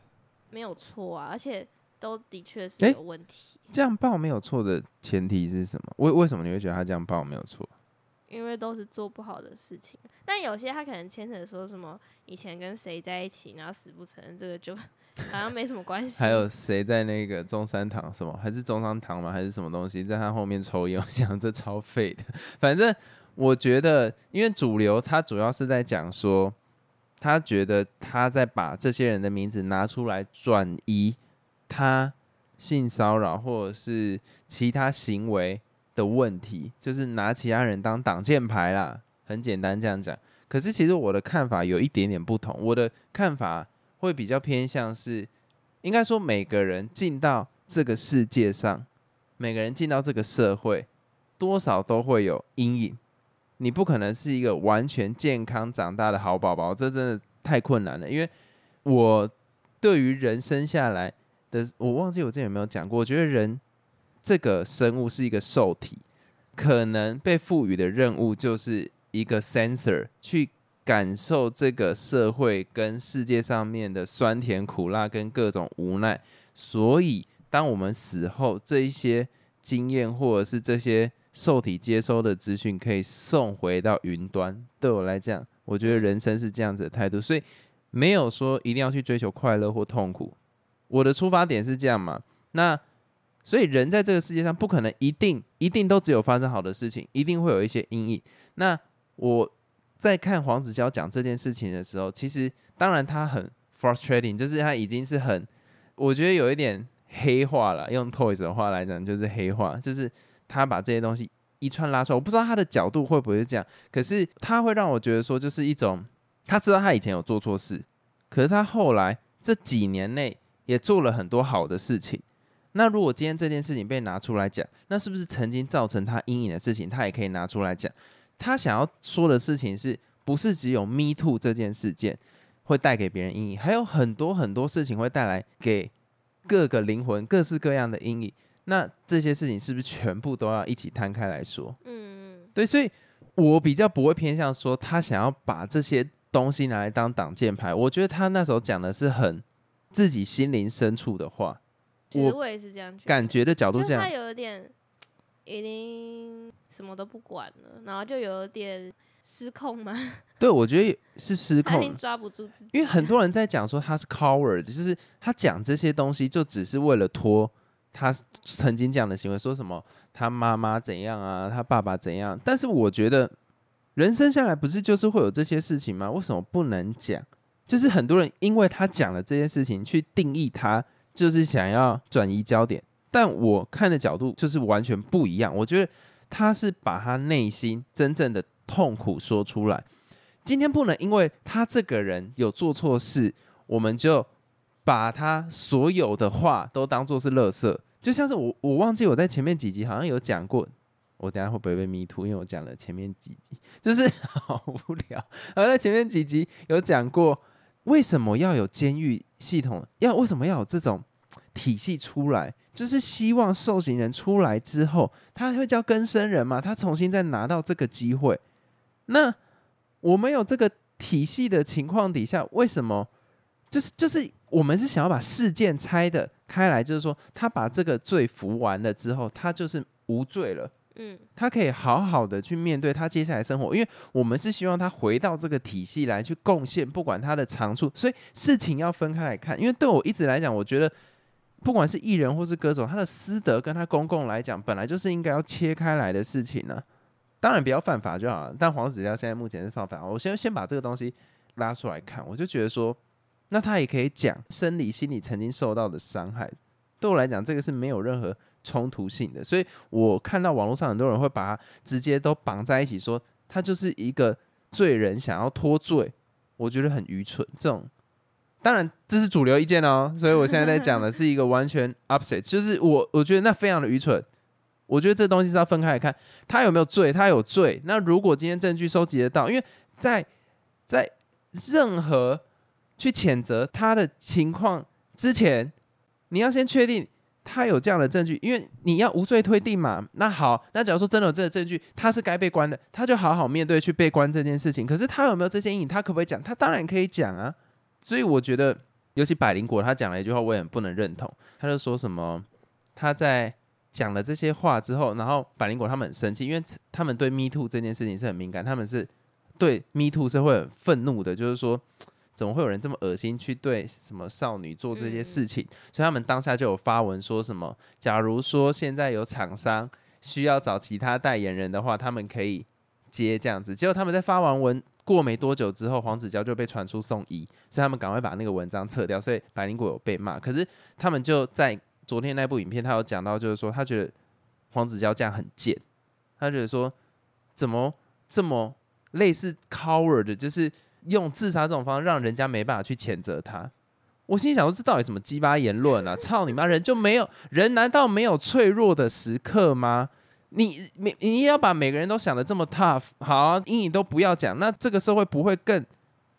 没有错啊，而且。都的确是有问题。这样报没有错的前提是什么？为为什么你会觉得他这样报没有错？因为都是做不好的事情。但有些他可能牵扯说什么以前跟谁在一起，然后死不承认，这个就好像没什么关系。还有谁在那个中山堂什么？还是中山堂吗？还是什么东西在他后面抽烟？我想这超废的。反正我觉得，因为主流他主要是在讲说，他觉得他在把这些人的名字拿出来转移。他性骚扰或者是其他行为的问题，就是拿其他人当挡箭牌啦。很简单这样讲。可是其实我的看法有一点点不同。我的看法会比较偏向是，应该说每个人进到这个世界上，每个人进到这个社会，多少都会有阴影。你不可能是一个完全健康长大的好宝宝，这真的太困难了。因为我对于人生下来。的我忘记我之前有没有讲过，我觉得人这个生物是一个受体，可能被赋予的任务就是一个 sensor 去感受这个社会跟世界上面的酸甜苦辣跟各种无奈。所以，当我们死后，这一些经验或者是这些受体接收的资讯可以送回到云端。对我来讲，我觉得人生是这样子的态度，所以没有说一定要去追求快乐或痛苦。我的出发点是这样嘛？那所以人在这个世界上不可能一定一定都只有发生好的事情，一定会有一些阴影。那我在看黄子佼讲这件事情的时候，其实当然他很 frustrating，就是他已经是很，我觉得有一点黑化了。用 Toys 的话来讲，就是黑化，就是他把这些东西一串拉出来。我不知道他的角度会不会是这样，可是他会让我觉得说，就是一种他知道他以前有做错事，可是他后来这几年内。也做了很多好的事情。那如果今天这件事情被拿出来讲，那是不是曾经造成他阴影的事情，他也可以拿出来讲？他想要说的事情是不是只有 Me Too 这件事件会带给别人阴影？还有很多很多事情会带来给各个灵魂各式各样的阴影。那这些事情是不是全部都要一起摊开来说？嗯，对。所以我比较不会偏向说他想要把这些东西拿来当挡箭牌。我觉得他那时候讲的是很。自己心灵深处的话，我我也是这样感觉的角度，这样他有点已经什么都不管了，然后就有点失控吗？对，我觉得是失控，抓不住自己。因为很多人在讲说他是 coward，就是他讲这些东西就只是为了拖他曾经讲的行为，说什么他妈妈怎样啊，他爸爸怎样。但是我觉得人生下来不是就是会有这些事情吗？为什么不能讲？就是很多人因为他讲了这件事情去定义他，就是想要转移焦点。但我看的角度就是完全不一样。我觉得他是把他内心真正的痛苦说出来。今天不能因为他这个人有做错事，我们就把他所有的话都当做是垃圾。就像是我，我忘记我在前面几集好像有讲过，我等下会不会被迷途？因为我讲了前面几集，就是 好无聊。而在前面几集有讲过。为什么要有监狱系统？要为什么要有这种体系出来，就是希望受刑人出来之后，他会叫更生人嘛，他重新再拿到这个机会。那我们有这个体系的情况底下，为什么？就是就是我们是想要把事件拆的开来，就是说他把这个罪服完了之后，他就是无罪了。嗯，他可以好好的去面对他接下来生活，因为我们是希望他回到这个体系来去贡献，不管他的长处，所以事情要分开来看。因为对我一直来讲，我觉得不管是艺人或是歌手，他的私德跟他公共来讲，本来就是应该要切开来的事情呢。当然不要犯法就好了。但黄子佼现在目前是犯法，我先先把这个东西拉出来看，我就觉得说，那他也可以讲生理、心理曾经受到的伤害。对我来讲，这个是没有任何。冲突性的，所以我看到网络上很多人会把他直接都绑在一起，说他就是一个罪人想要脱罪，我觉得很愚蠢。这种当然这是主流意见哦，所以我现在在讲的是一个完全 opposite，就是我我觉得那非常的愚蠢。我觉得这东西是要分开来看，他有没有罪，他有罪。那如果今天证据收集得到，因为在在任何去谴责他的情况之前，你要先确定。他有这样的证据，因为你要无罪推定嘛。那好，那假如说真的有这个证据，他是该被关的，他就好好面对去被关这件事情。可是他有没有这些阴影？他可不可以讲？他当然可以讲啊。所以我觉得，尤其百灵果他讲了一句话，我也很不能认同。他就说什么他在讲了这些话之后，然后百灵果他们很生气，因为他们对 Me Too 这件事情是很敏感，他们是对 Me Too 是会很愤怒的，就是说。怎么会有人这么恶心去对什么少女做这些事情？所以他们当下就有发文说什么：假如说现在有厂商需要找其他代言人的话，他们可以接这样子。结果他们在发完文过没多久之后，黄子佼就被传出送医，所以他们赶快把那个文章撤掉。所以百灵果有被骂，可是他们就在昨天那部影片，他有讲到，就是说他觉得黄子佼这样很贱，他觉得说怎么这么类似 coward，就是。用自杀这种方式让人家没办法去谴责他，我心想说这到底什么鸡巴言论啊！操你妈，人就没有人难道没有脆弱的时刻吗？你你你要把每个人都想的这么 tough，好阴影都不要讲，那这个社会不会更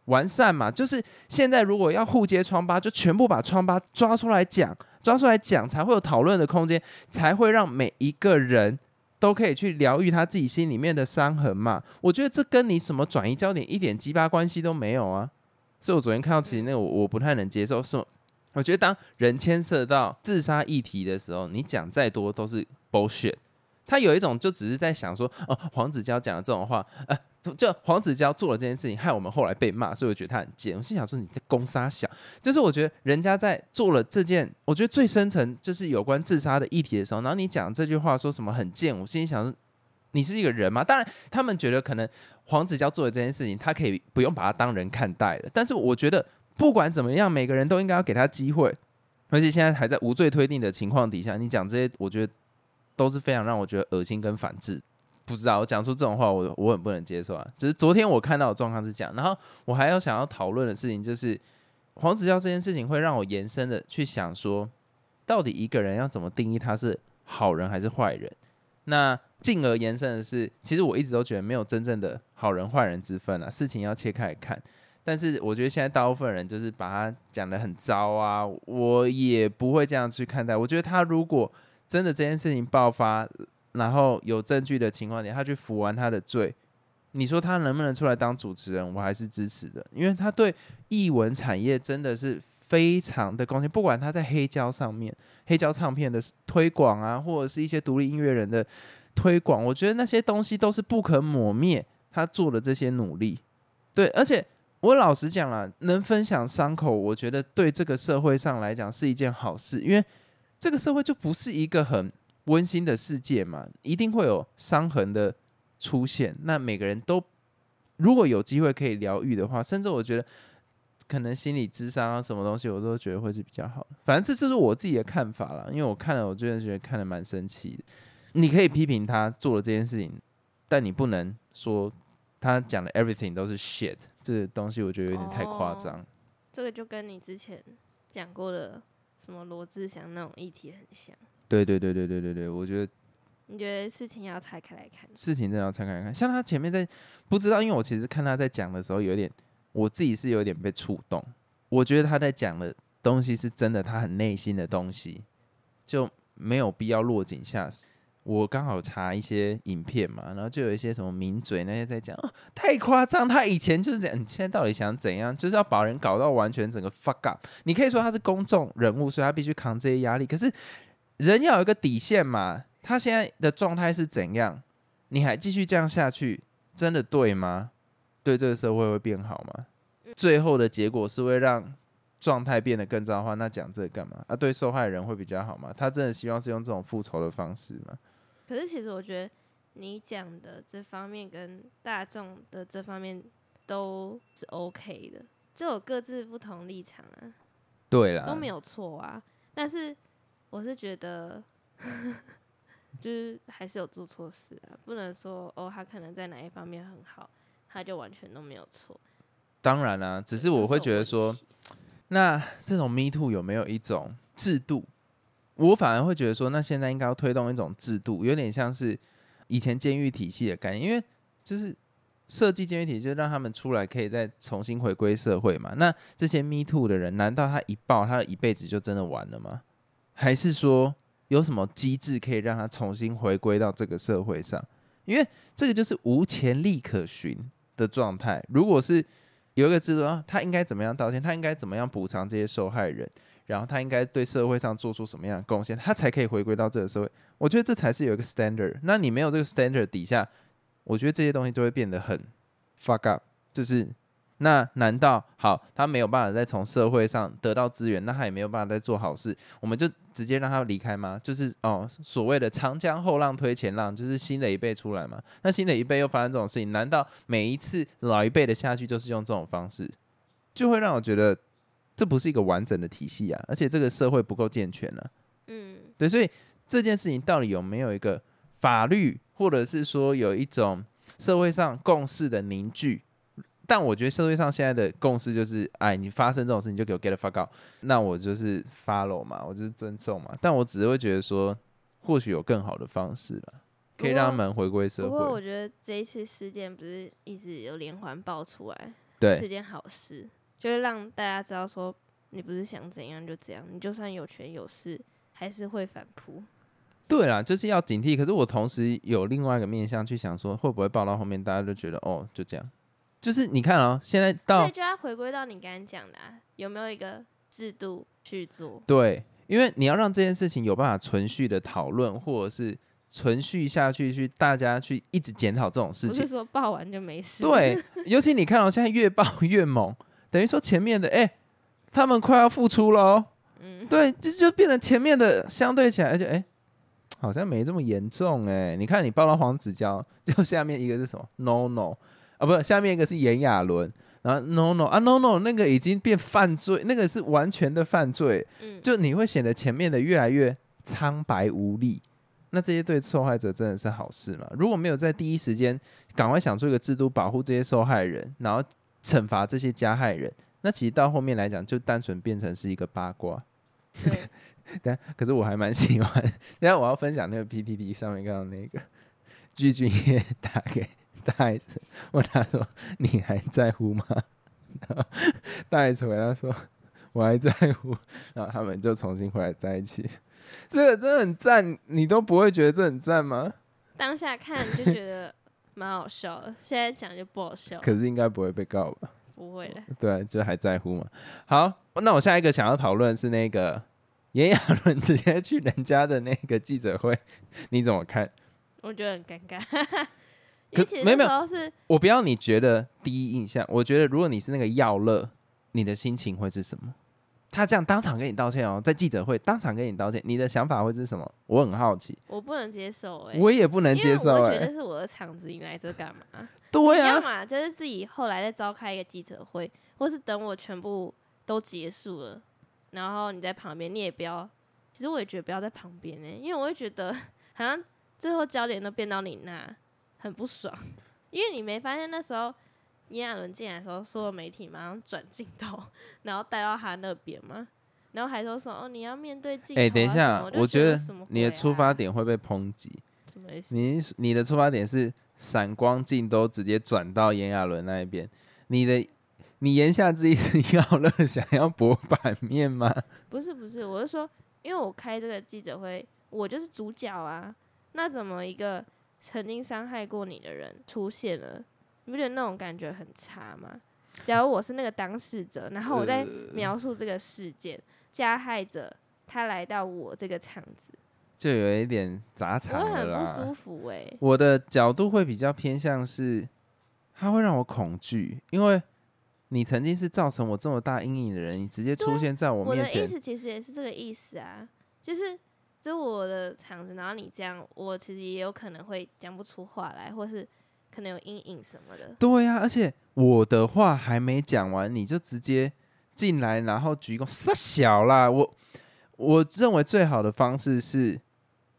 完善嘛？就是现在如果要互揭疮疤，就全部把疮疤抓出来讲，抓出来讲才会有讨论的空间，才会让每一个人。都可以去疗愈他自己心里面的伤痕嘛？我觉得这跟你什么转移焦点一点鸡巴关系都没有啊！所以我昨天看到其实那个我我不太能接受，是我觉得当人牵涉到自杀议题的时候，你讲再多都是 bullshit。他有一种就只是在想说，哦，黄子佼讲的这种话，呃。就黄子佼做了这件事情，害我们后来被骂，所以我觉得他很贱。我心想说，你在攻杀小，就是我觉得人家在做了这件，我觉得最深层就是有关自杀的议题的时候，然后你讲这句话说什么很贱，我心里想，你是一个人吗？当然，他们觉得可能黄子佼做的这件事情，他可以不用把他当人看待了。但是我觉得不管怎么样，每个人都应该要给他机会，而且现在还在无罪推定的情况底下，你讲这些，我觉得都是非常让我觉得恶心跟反智。不知道我讲出这种话，我我很不能接受啊！只是昨天我看到的状况是这样，然后我还要想要讨论的事情就是黄子佼这件事情会让我延伸的去想说，到底一个人要怎么定义他是好人还是坏人？那进而延伸的是，其实我一直都觉得没有真正的好人坏人之分啊，事情要切开来看。但是我觉得现在大部分人就是把他讲的很糟啊，我也不会这样去看待。我觉得他如果真的这件事情爆发，然后有证据的情况下，他去服完他的罪，你说他能不能出来当主持人？我还是支持的，因为他对艺文产业真的是非常的贡献。不管他在黑胶上面、黑胶唱片的推广啊，或者是一些独立音乐人的推广，我觉得那些东西都是不可抹灭。他做的这些努力，对，而且我老实讲了，能分享伤口，我觉得对这个社会上来讲是一件好事，因为这个社会就不是一个很。温馨的世界嘛，一定会有伤痕的出现。那每个人都如果有机会可以疗愈的话，甚至我觉得可能心理智商啊，什么东西我都觉得会是比较好的。反正这就是我自己的看法了，因为我看了，我真的觉得看的蛮生气的。你可以批评他做了这件事情，但你不能说他讲的 everything 都是 shit。这东西我觉得有点太夸张。这个就跟你之前讲过的什么罗志祥那种议题很像。对对对对对对对，我觉得，你觉得事情要拆开来看，事情真的要拆开来看。像他前面在不知道，因为我其实看他在讲的时候，有点我自己是有点被触动。我觉得他在讲的东西是真的，他很内心的东西，就没有必要落井下石。我刚好查一些影片嘛，然后就有一些什么名嘴那些在讲，哦，太夸张，他以前就是这样，你现在到底想怎样？就是要把人搞到完全整个 fuck up。你可以说他是公众人物，所以他必须扛这些压力。可是人要有一个底线嘛，他现在的状态是怎样？你还继续这样下去，真的对吗？对这个社会会变好吗？最后的结果是会让状态变得更糟的话，那讲这个干嘛？啊，对受害人会比较好吗？他真的希望是用这种复仇的方式吗？可是其实我觉得你讲的这方面跟大众的这方面都是 OK 的，就有各自不同立场啊，对啦，都没有错啊。但是我是觉得，就是还是有做错事啊，不能说哦，他可能在哪一方面很好，他就完全都没有错。当然啦、只是我会觉得说，那这种 Me Too 有没有一种制度？我反而会觉得说，那现在应该要推动一种制度，有点像是以前监狱体系的概念，因为就是设计监狱体系，让他们出来可以再重新回归社会嘛。那这些 Me Too 的人，难道他一爆，他的一辈子就真的完了吗？还是说有什么机制可以让他重新回归到这个社会上？因为这个就是无前例可循的状态。如果是有一个制度啊，他应该怎么样道歉？他应该怎么样补偿这些受害人？然后他应该对社会上做出什么样的贡献，他才可以回归到这个社会？我觉得这才是有一个 standard。那你没有这个 standard 底下，我觉得这些东西就会变得很 fuck up。就是那难道好，他没有办法再从社会上得到资源，那他也没有办法再做好事，我们就直接让他离开吗？就是哦，所谓的长江后浪推前浪，就是新的一辈出来嘛。那新的一辈又发生这种事情，难道每一次老一辈的下去就是用这种方式，就会让我觉得这不是一个完整的体系啊，而且这个社会不够健全啊。嗯，对，所以这件事情到底有没有一个法律，或者是说有一种社会上共识的凝聚？但我觉得社会上现在的共识就是，哎，你发生这种事情就给我 get the fuck out，那我就是 follow 嘛，我就是尊重嘛。但我只是会觉得说，或许有更好的方式了，可以让他们回归社会不过我。觉得这一次事件不是一直有连环爆出来，对是件好事，就会让大家知道说，你不是想怎样就怎样，你就算有权有势，还是会反扑。对啦，就是要警惕。可是我同时有另外一个面向去想说，会不会报到后面大家就觉得哦，就这样。就是你看啊、现在所到以就要回归到你刚刚讲的、啊，有没有一个制度去做？对，因为你要让这件事情有办法存续的讨论，或者是存续下去，去大家去一直检讨这种事情不是。说报完就没事。，对，尤其你看到、现在越报越猛，等于说前面的哎、他们快要复出了哦。嗯，对，这就变成前面的相对起来，而且哎、好像没这么严重哎、你看你报到黄子佼，就下面一个是什么？No No 啊，不是，下面一个是炎亚纶，然后 No No 啊 No No 那个已经变犯罪，那个是完全的犯罪，嗯，就你会显得前面的越来越苍白无力。那这些对受害者真的是好事吗？如果没有在第一时间赶快想出一个制度保护这些受害人，然后惩罚这些加害人，那其实到后面来讲就单纯变成是一个八卦。对，但可是我还蛮喜欢。等一下我要分享那个 PPT 上面看到那个具俊晔打给大 S，问他说：“你还在乎吗？” 然后大 S 回答说：“我还在乎。” 然后他们就重新回来在一起。这个真的很赞，你都不会觉得这很赞吗？当下看就觉得蛮好笑的，现在讲就不好笑，可是应该不会被告吧？不会的。对，就还在乎嘛。好，那我下一个想要讨论是那个炎亚纶直接去人家的那个记者会，你怎么看？我觉得很尴尬，因可没有没有那时候是我不要你觉得第一印象，我觉得如果你是那个耀乐，你的心情会是什么？他这样当场跟你道歉哦，在记者会当场跟你道歉，你的想法会是什么？我很好奇，我不能接受哎、我也不能接受我觉得是我的场子，你来这干嘛？对啊，就是自己后来再召开一个记者会，或是等我全部都结束了，然后你在旁边，你也不要。其实我也觉得不要在旁边呢、因为我会觉得好像最后焦点都变到你那，很不爽。因为你没发现那时候炎亚纶进来的时候，所有媒体马上转镜头，然后带到他那边嘛，然后还说什么哦你要面对镜头、啊。哎、等一下我觉得你的出发点会被抨击。什么意思？你你的出发点是闪光镜都直接转到炎亚纶那一边，你的你言下之意是 要乐想要博版面吗？不是不是，我是说，因为我开这个记者会，我就是主角啊。那怎么一个曾经伤害过你的人出现了？你不觉得那种感觉很差吗？假如我是那个当事者，然后我在描述这个事件，加害者他来到我这个场子，就有一点杂我场了会很不。舒服哎、我的角度会比较偏向是，他会让我恐惧，因为你曾经是造成我这么大阴影的人，你直接出现在我面前，我的意思其实也是这个意思啊，就是就我的场子，然后你这样，我其实也有可能会讲不出话来，或是可能有阴影什么的。对呀、而且我的话还没讲完，你就直接进来，然后鞠躬，傻小啦！我我认为最好的方式是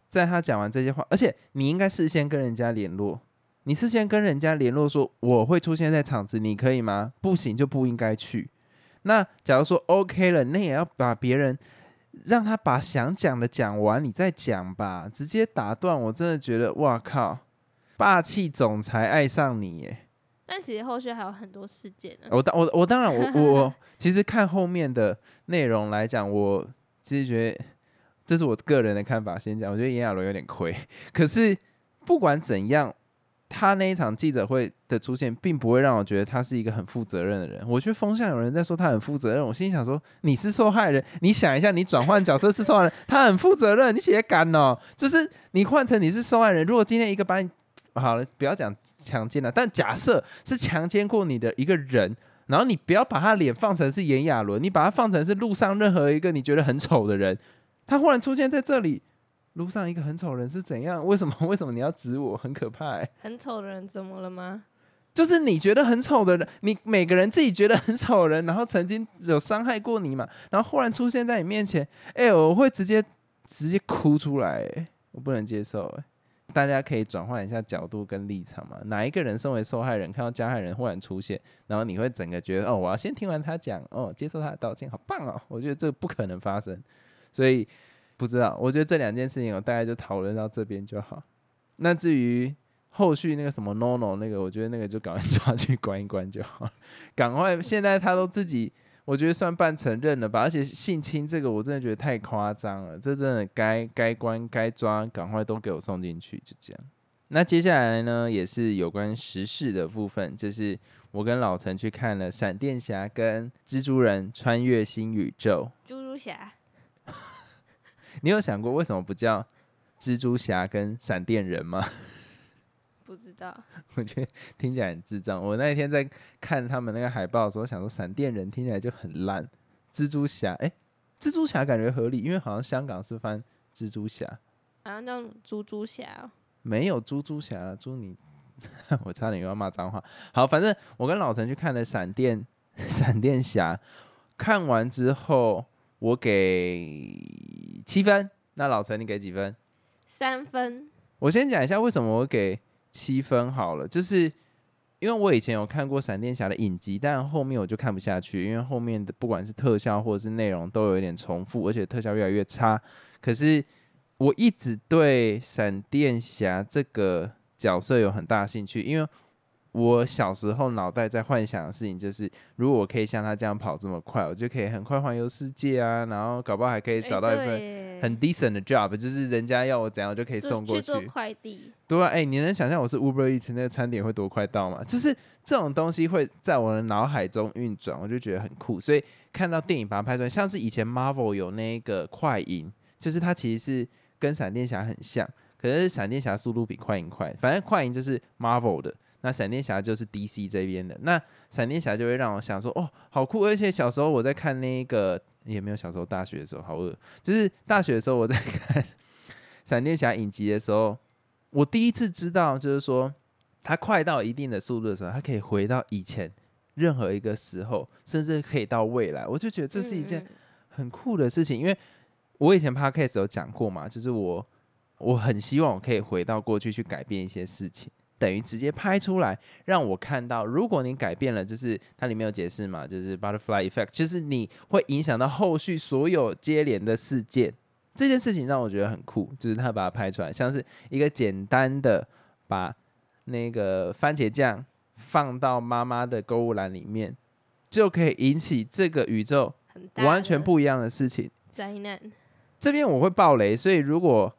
在他讲完这些话，而且你应该事先跟人家联络，你事先跟人家联络说我会出现在场子，你可以吗？不行就不应该去。那假如说 OK 了，那也要把别人让他把想讲的讲完，你再讲吧。直接打断，我真的觉得哇靠，霸气总裁爱上你耶！但其实后续还有很多事件呢。我当我我当然我我我其实看后面的内容来讲，我其实觉得这是我个人的看法。先讲，我觉得炎亚纶有点亏，可是不管怎样，他那一场记者会的出现，并不会让我觉得他是一个很负责任的人。我觉得风向有人在说他很负责任，我心里想说你是受害人，你想一下，你转换角色是受害人，他很负责任，你写敢哦，就是你换成你是受害人，如果今天一个把你好了，不要讲强奸了，但假设是强奸过你的一个人，然后你不要把他脸放成是炎亚纶，你把他放成是路上任何一个你觉得很丑的人，他忽然出现在这里，路上一个很丑人是怎样？为什么？为什么你要指我？很可怕、欸。很丑的人怎么了吗？就是你觉得很丑的人，你每个人自己觉得很丑人，然后曾经有伤害过你嘛，然后忽然出现在你面前，哎、我会直接直接哭出来、我不能接受、欸，大家可以转换一下角度跟立场嘛。哪一个人身为受害人，看到加害人忽然出现，然后你会整个觉得，哦，我要先听完他讲，哦，接受他的道歉，好棒哦。我觉得这不可能发生，所以不知道。我觉得这两件事情，我大概就讨论到这边就好。那至于后续那个什么 no no 那个，我觉得那个就赶快抓去关一关就好。赶快，现在他都自己，我觉得算半承认了吧。而且性侵这个，我真的觉得太夸张了，这真的该该关该抓，赶快都给我送进去，就这样。那接下来呢，也是有关时事的部分，就是我跟老陈去看了闪电侠跟蜘蛛人穿越新宇宙。蜘蛛侠 你有想过为什么不叫蜘蛛侠跟闪电人吗？不知道，我觉得听起来很智障。我那一天在看他们那个海报的时候，想说闪电人听起来就很烂，蜘蛛侠哎、蜘蛛侠感觉合理，因为好像香港是翻蜘蛛侠，好像叫猪猪侠哦、没有猪猪侠了。猪你，我差点又要骂脏话。好，反正我跟老陈去看了闪电 闪电侠，看完之后我给七分，那老陈你给几分？三分。我先讲一下为什么我给七分好了，就是因为我以前有看过闪电侠的影集，但后面我就看不下去，因为后面的不管是特效或者是内容都有一点重复，而且特效越来越差。可是我一直对闪电侠这个角色有很大兴趣，因为我小时候脑袋在幻想的事情就是，如果我可以像他这样跑这么快，我就可以很快环游世界啊，然后搞不好还可以找到一份份很 decent 的 job，就是人家要我怎样，我就可以送过去做。快递，对啊，哎、你能想象我是 Uber Eats 那个餐点会多快到吗？就是这种东西会在我的脑海中运转，我就觉得很酷。所以看到电影把它拍出来，像是以前 Marvel 有那个快银，就是它其实是跟闪电侠很像，可是闪电侠速度比快银快。反正快银就是 Marvel 的，那闪电侠就是 DC 这边的。那闪电侠就会让我想说，哦，好酷！而且小时候我在看那个，也没有小时候大学的时候好饿，就是大学的时候我在看闪电侠影集的时候，我第一次知道，就是说他快到一定的速度的时候，他可以回到以前任何一个时候，甚至可以到未来。我就觉得这是一件很酷的事情，因为我以前 podcast 有讲过嘛，就是我我很希望我可以回到过去去改变一些事情，等于直接拍出来让我看到，如果你改变了，就是它里面有解释嘛，就是 butterfly effect，就是你会影响到后续所有接连的事件。这件事情让我觉得很酷，就是他把它拍出来，像是一个简单的把那个番茄酱放到妈妈的购物篮里面，就可以引起这个宇宙完全不一样的事情。灾难。这边我会爆雷，所以如果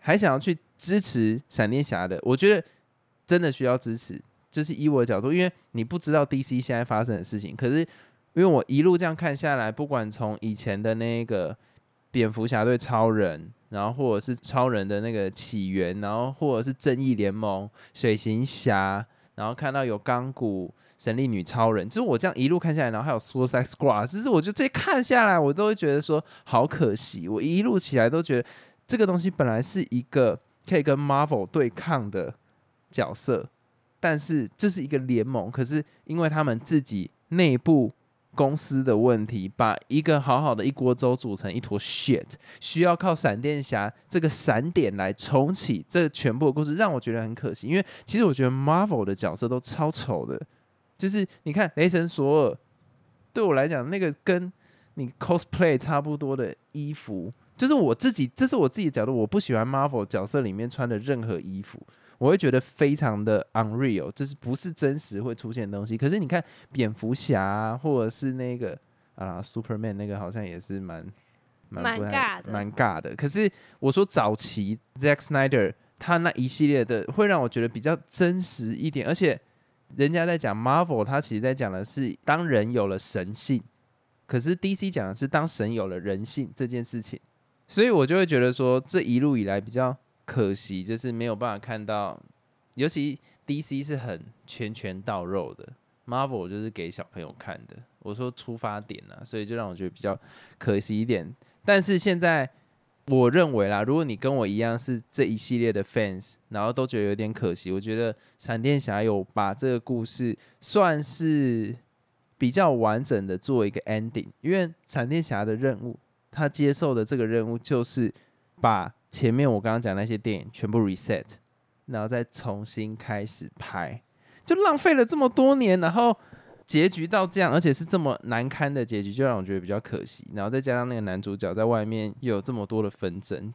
还想要去支持闪电侠的，我觉得真的需要支持。就是以我的角度，因为你不知道 DC 现在发生的事情，可是因为我一路这样看下来，不管从以前的那个蝙蝠侠对超人，然后或者是超人的那个起源，然后或者是正义联盟、水行侠，然后看到有钢骨、神力女超人，就是我这样一路看下来，然后还有 Suicide Squad，就是我就这看下来，我都会觉得说好可惜，我一路起来都觉得这个东西本来是一个可以跟 Marvel 对抗的角色，但是这是一个联盟，可是因为他们自己内部公司的问题，把一个好好的一锅粥煮成一坨 shit，需要靠闪电侠这个闪点来重启这全部的故事，让我觉得很可惜。因为其实我觉得 Marvel 的角色都超丑的，就是你看雷神索尔，对我来讲那个跟你 cosplay 差不多的衣服，就是我自己，这是我自己的角度，我不喜欢 Marvel 角色里面穿的任何衣服。我会觉得非常的 unreal，就是不是真实会出现的东西。可是你看蝙蝠侠、啊、或者是那个啊 Superman 那个好像也是蛮蛮不太尬的蛮尬的。可是我说早期 Zack Snyder 他那一系列的会让我觉得比较真实一点，而且人家在讲 Marvel，他其实在讲的是当人有了神性，可是 DC 讲的是当神有了人性这件事情。所以我就会觉得说这一路以来比较。可惜就是没有办法看到，尤其 DC 是很拳拳到肉的，Marvel 就是给小朋友看的。我说出发点啊，所以就让我觉得比较可惜一点。但是现在我认为啦，如果你跟我一样是这一系列的 fans，然后都觉得有点可惜，我觉得闪电侠有把这个故事算是比较完整的做一个 ending，因为闪电侠的任务，他接受的这个任务就是把。前面我刚刚讲那些电影全部 reset，然后再重新开始拍，就浪费了这么多年，然后结局到这样，而且是这么难堪的结局，就让我觉得比较可惜。然后再加上那个男主角在外面又有这么多的纷争，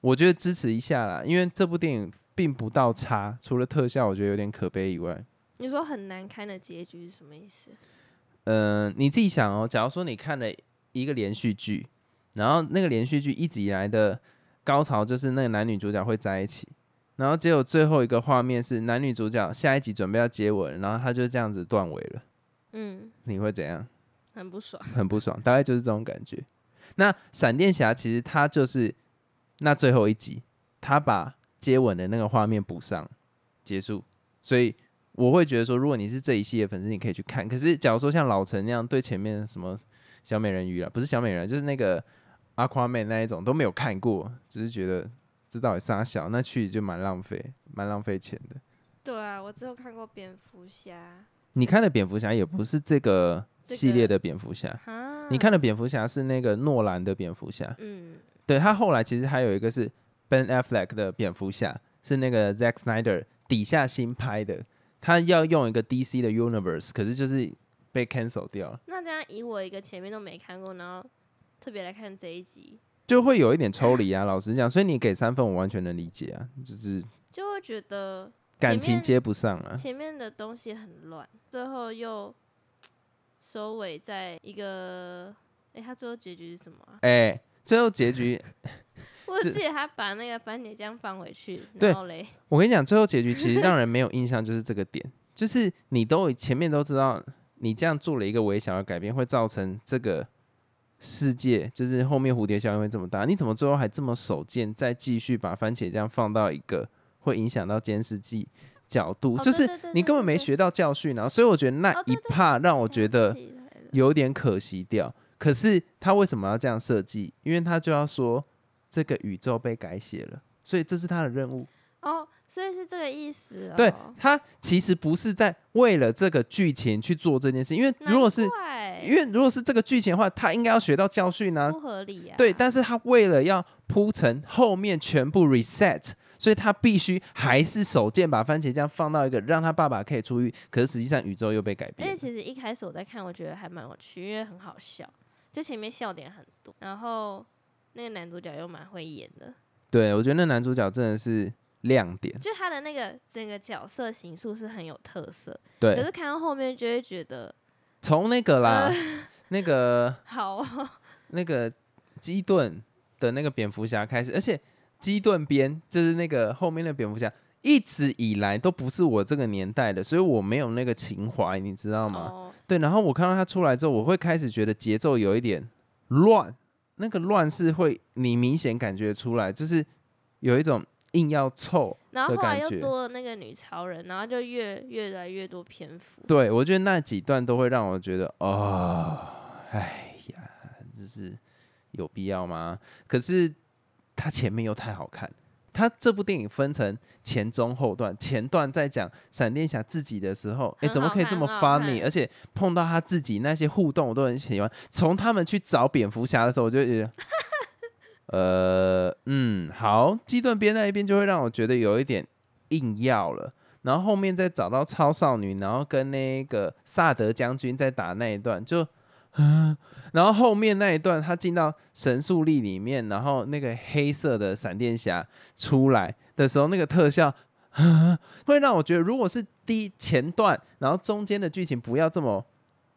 我觉得支持一下啦，因为这部电影并不到差，除了特效我觉得有点可悲以外。你说很难堪的结局是什么意思？嗯，你自己想哦，假如说你看了一个连续剧，然后那个连续剧一直以来的。高潮就是那个男女主角会在一起，然后结果最后一个画面是男女主角下一集准备要接吻，然后他就这样子断尾了。嗯，你会怎样？很不爽，很不爽，大概就是这种感觉。那闪电侠其实他就是那最后一集，他把接吻的那个画面补上结束，所以我会觉得说，如果你是这一系列粉丝，你可以去看。可是假如说像老陈那样对前面什么小美人鱼啊，不是小美人，就是那个。阿夸妹那一种都没有看过，只是觉得这到底啥小，那去就蛮浪费，蛮浪费钱的。对啊，我只有看过蝙蝠侠。你看的蝙蝠侠也不是这个系列的蝙蝠侠，你看的蝙蝠侠是那个诺兰的蝙蝠侠。嗯，对他后来其实还有一个是 Ben Affleck 的蝙蝠侠，是那个 Zack Snyder 底下新拍的，他要用一个 DC 的 Universe，可是就是被 cancel 掉了。那这样以我一个前面都没看过，然后。特别来看这一集，就会有一点抽离啊。老实讲，所以你给三分，我完全能理解啊。就是就会觉得感情接不上啊，前面的东西很乱，最后又收尾在一个……哎，他最后结局是什么？哎，最后结局，我记得他把那个番茄酱放回去。然后嘞，我跟你讲，最后结局其实 让人没有印象，就是这个点，就是你都前面都知道，你这样做了一个微小的改变，会造成这个。世界就是后面蝴蝶效应会这么大，你怎么最后还这么手贱，再继续把番茄酱放到一个会影响到监视器角度？就是你根本没学到教训啊！所以我觉得那一怕让我觉得有点可惜掉。可是他为什么要这样设计？因为他就要说这个宇宙被改写了，所以这是他的任务。哦，所以是这个意思。对他其实不是在为了这个剧情去做这件事，因为如果是因为如果是这个剧情的话，他应该要学到教训呢。不合理啊。对，但是他为了要铺成后面全部 reset，所以他必须还是手贱把番茄酱放到一个让他爸爸可以出狱，可是实际上宇宙又被改变。而且其实一开始我在看，我觉得还蛮有趣，因为很好笑，就前面笑点很多，然后那个男主角又蛮会演的。对，我觉得那男主角真的是。亮点就他的那个整个角色形塑是很有特色，对。可是看到后面就会觉得从那个啦，那个好哦，那个 基顿的那个蝙蝠侠开始，而且基顿边就是那个后面的蝙蝠侠，一直以来都不是我这个年代的，所以我没有那个情怀，你知道吗？哦对，然后我看到他出来之后，我会开始觉得节奏有一点乱，那个乱是会你明显感觉出来，就是有一种硬要凑。然后后来又多了那个女超人，然后就越越来越多篇幅。对我觉得那几段都会让我觉得，哦，哎呀，这是有必要吗？可是它前面又太好看。他这部电影分成前中后段，前段在讲闪电侠自己的时候，哎，怎么可以这么 funny？而且碰到他自己那些互动，我都很喜欢。从他们去找蝙蝠侠的时候，我就觉得，呃，嗯，好，基顿边那一边就会让我觉得有一点硬要了。然后后面再找到超少女，然后跟那个萨德将军在打那一段，就，然后后面那一段他进到神速力里面，然后那个黑色的闪电侠出来的时候，那个特效。会让我觉得，如果是第前段，然后中间的剧情不要这么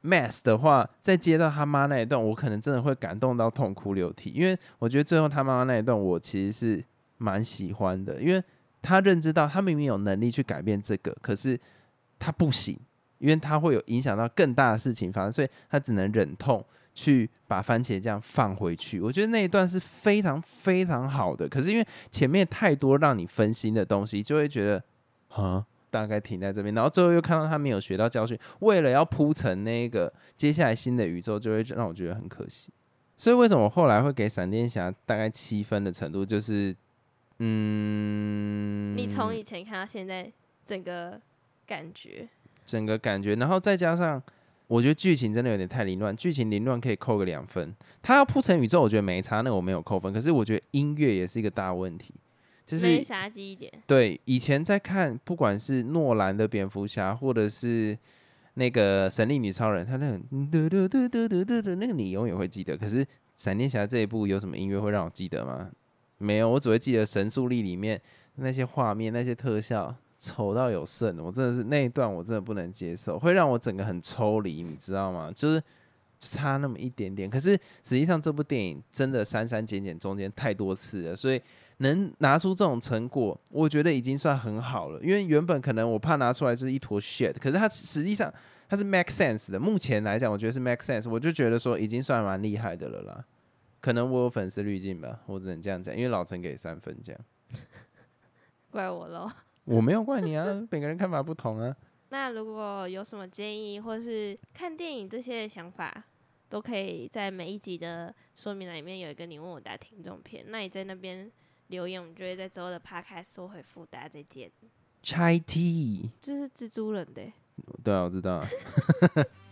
mess 的话，再接到他妈那一段，我可能真的会感动到痛哭流涕。因为我觉得最后他妈妈那一段，我其实是蛮喜欢的，因为他认知到他明明有能力去改变这个，可是他不行，因为他会有影响到更大的事情发生，所以他只能忍痛去把番茄酱放回去。我觉得那一段是非常非常好的，可是因为前面太多让你分心的东西，就会觉得啊。大概停在这边，然后最后又看到他没有学到教训，为了要铺成那个接下来新的宇宙，就会让我觉得很可惜。所以为什么我后来会给闪电侠大概七分的程度，就是嗯，你从以前看到现在，整个感觉整个感觉，然后再加上我觉得剧情真的有点太凌乱，剧情凌乱可以扣个两分。他要铺成宇宙，我觉得没差，那我没有扣分。可是我觉得音乐也是一个大问题，就是没杀鸡一点。对，以前在看，不管是诺兰的蝙蝠侠，或者是那个神力女超人，他那个嘟嘟嘟嘟嘟嘟嘟，那个你永远会记得。可是闪电侠这一部有什么音乐会让我记得吗？没有，我只会记得神速力里面那些画面、那些特效丑到有剩，我真的是那一段我真的不能接受，会让我整个很抽离，你知道吗？就是差那么一点点。可是实际上这部电影真的删删减减中间太多次了，所以。能拿出这种成果，我觉得已经算很好了。因为原本可能我怕拿出来就是一坨 shit，可是它实际上它是 make sense 的。目前来讲，我觉得是 make sense，我就觉得说已经算蛮厉害的了啦。可能我有粉丝滤镜吧，我只能这样讲。因为老陈给三分，这样怪我喽。我没有怪你啊，每个人看法不同啊。那如果有什么建议，或是看电影这些想法，都可以在每一集的说明栏里面有一个你问我答听众篇。那你在那边。留言，我们就会在之后的 podcast 收回复，大家再见。Chai tea，这是蜘蛛人的。对啊，我知道。